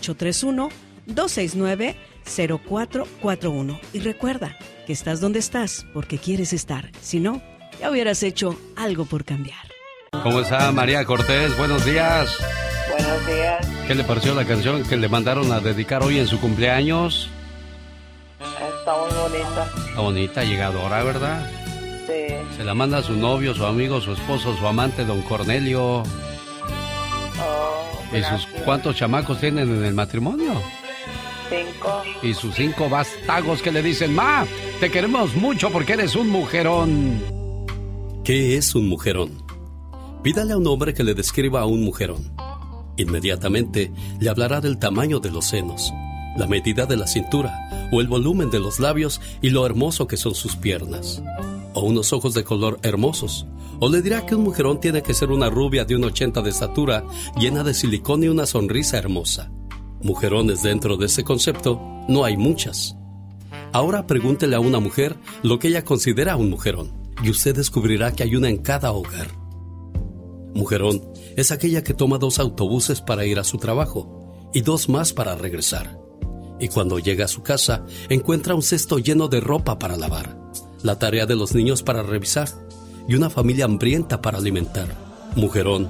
831-269-0441. Y recuerda que estás donde estás porque quieres estar, si no, ya hubieras hecho algo por cambiar. ¿Cómo está María Cortés? Buenos días. Buenos días. ¿Qué le pareció la canción que le mandaron a dedicar hoy en su cumpleaños? Está muy bonita. Está bonita, llegadora, ¿verdad? Sí. Se la manda a su novio, su amigo, su esposo, su amante, don Cornelio. Oh, ¿Y sus cuántos chamacos tienen en el matrimonio? Cinco. Y sus cinco bastagos que le dicen, Ma, te queremos mucho porque eres un mujerón. ¿Qué es un mujerón? Pídale a un hombre que le describa a un mujerón. Inmediatamente le hablará del tamaño de los senos, la medida de la cintura o el volumen de los labios y lo hermoso que son sus piernas. O unos ojos de color hermosos. O le dirá que un mujerón tiene que ser una rubia de un 80 de estatura, llena de silicón y una sonrisa hermosa. Mujerones dentro de ese concepto no hay muchas. Ahora pregúntele a una mujer lo que ella considera un mujerón y usted descubrirá que hay una en cada hogar. Mujerón es aquella que toma dos autobuses para ir a su trabajo y dos más para regresar. Y cuando llega a su casa encuentra un cesto lleno de ropa para lavar, la tarea de los niños para revisar y una familia hambrienta para alimentar. Mujerón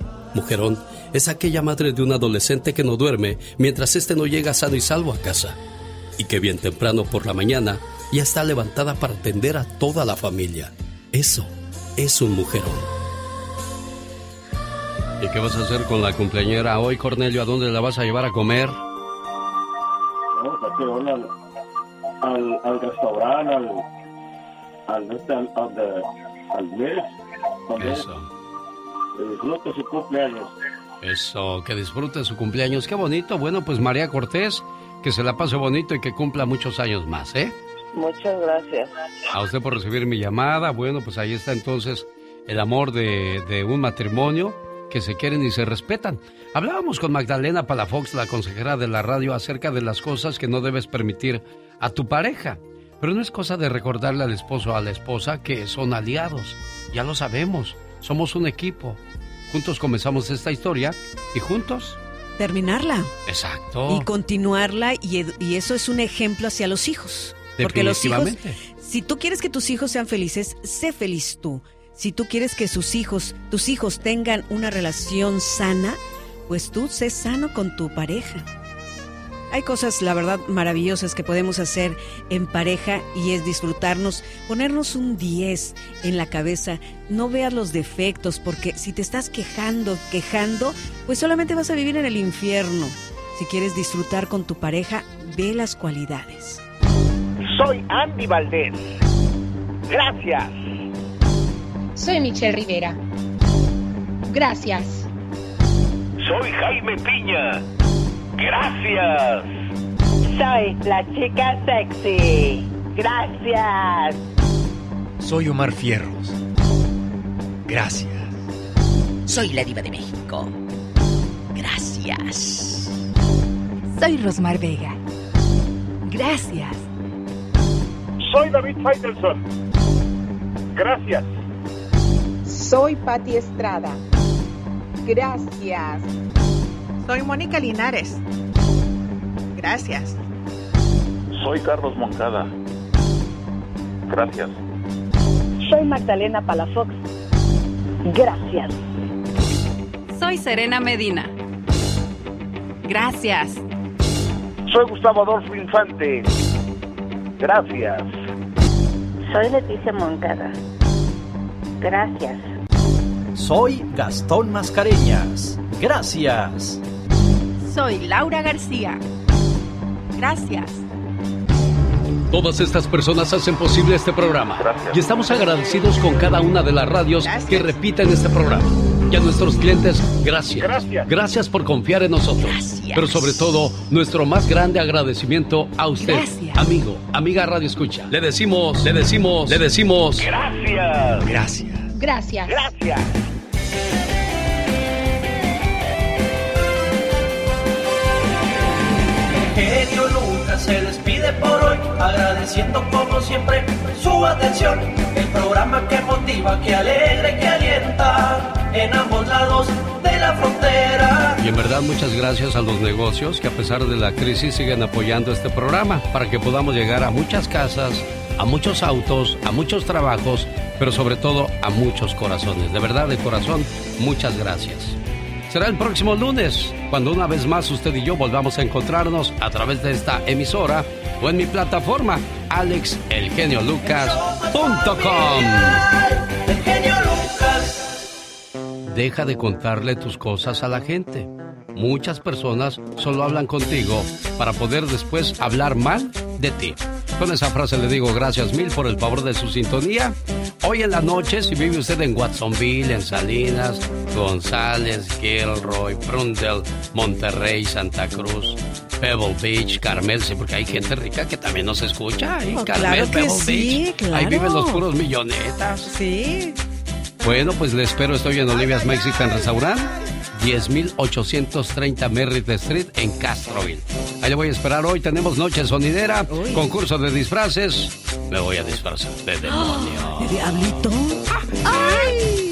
Mujerón es aquella madre de un adolescente que no duerme mientras éste no llega sano y salvo a casa y que bien temprano por la mañana ya está levantada para atender a toda la familia. Eso es un mujerón. ¿Y qué vas a hacer con la cumpleañera hoy, Cornelio? ¿A dónde la vas a llevar a comer? que van al, al, al restaurante, al, al, este, al, al, de- al mes, también. Que disfrute su cumpleaños. Eso, que disfrute su cumpleaños. Qué bonito. Bueno, pues María Cortés, que se la pase bonito y que cumpla muchos años más, ¿eh? Muchas gracias. A usted por recibir mi llamada. Bueno, pues ahí está entonces el amor de, de un matrimonio que se quieren y se respetan. Hablábamos con Magdalena Palafox, la consejera de la radio, acerca de las cosas que no debes permitir a tu pareja. Pero no es cosa de recordarle al esposo o a la esposa que son aliados. Ya lo sabemos. Somos un equipo. Juntos comenzamos esta historia y juntos. Terminarla. Exacto. Y continuarla y, y eso es un ejemplo hacia los hijos. Porque los hijos, si tú quieres que tus hijos sean felices, sé feliz tú. Si tú quieres que sus hijos, tus hijos tengan una relación sana, pues tú sé sano con tu pareja. Hay cosas, la verdad, maravillosas que podemos hacer en pareja y es disfrutarnos, ponernos un 10 en la cabeza. No veas los defectos, porque si te estás quejando, quejando, pues solamente vas a vivir en el infierno. Si quieres disfrutar con tu pareja, ve las cualidades. Soy Andy Valdés. Gracias. Soy Michelle Rivera. Gracias. Soy Jaime Piña. Gracias. Soy la chica sexy. Gracias. Soy Omar Fierros. Gracias. Soy la diva de México. Gracias. Soy Rosmar Vega. Gracias. Soy David Faitelson. Gracias. Soy Patti Estrada. Gracias. Soy Mónica Linares. Gracias. Soy Carlos Moncada. Gracias. Soy Magdalena Palafox. Gracias. Soy Serena Medina. Gracias. Soy Gustavo Adolfo Infante. Gracias. Soy Leticia Moncada. Gracias. Soy Gastón Mascareñas. Gracias. Soy Laura García. Gracias. Todas estas personas hacen posible este programa. Y estamos agradecidos con cada una de las radios que repiten este programa. Y a nuestros clientes, gracias. Gracias. por confiar en nosotros. Pero sobre todo, nuestro más grande agradecimiento a usted, Gracias. amigo, amiga Radio Escucha. Le decimos, le decimos, le decimos. Gracias. Gracias. Gracias. Gracias. Agradeciendo como siempre su atención. El programa que motiva, que alegra y que alienta en ambos lados de la frontera. Y en verdad muchas gracias a los negocios que a pesar de la crisis siguen apoyando este programa para que podamos llegar a muchas casas, a muchos autos, a muchos trabajos, pero sobre todo a muchos corazones. De verdad, de corazón, muchas gracias. Será el próximo lunes, cuando una vez más usted y yo volvamos a encontrarnos a través de esta emisora o en mi plataforma alexelgeniolucas.com. El genio Lucas. Deja de contarle tus cosas a la gente. Muchas personas solo hablan contigo para poder después hablar mal de ti. Con esa frase le digo gracias mil por el favor de su sintonía. Hoy en la noche, si vive usted en Watsonville, en Salinas, González, Gilroy, Prundle, Monterrey, Santa Cruz, Pebble Beach, Carmel, sí, porque hay gente rica que también nos escucha. Ahí, Oh, Carmel, claro que Pebble sí, Beach. claro. Ahí viven los puros millonetas. Sí. Bueno, pues le espero. Estoy en Olivia's Mexican Restaurant, 10.830 Merritt Street en Castroville. Ahí le voy a esperar hoy. Tenemos noche sonidera, concurso de disfraces. Me voy a disfrazar de demonio. ¿De diablito? ¡Ay!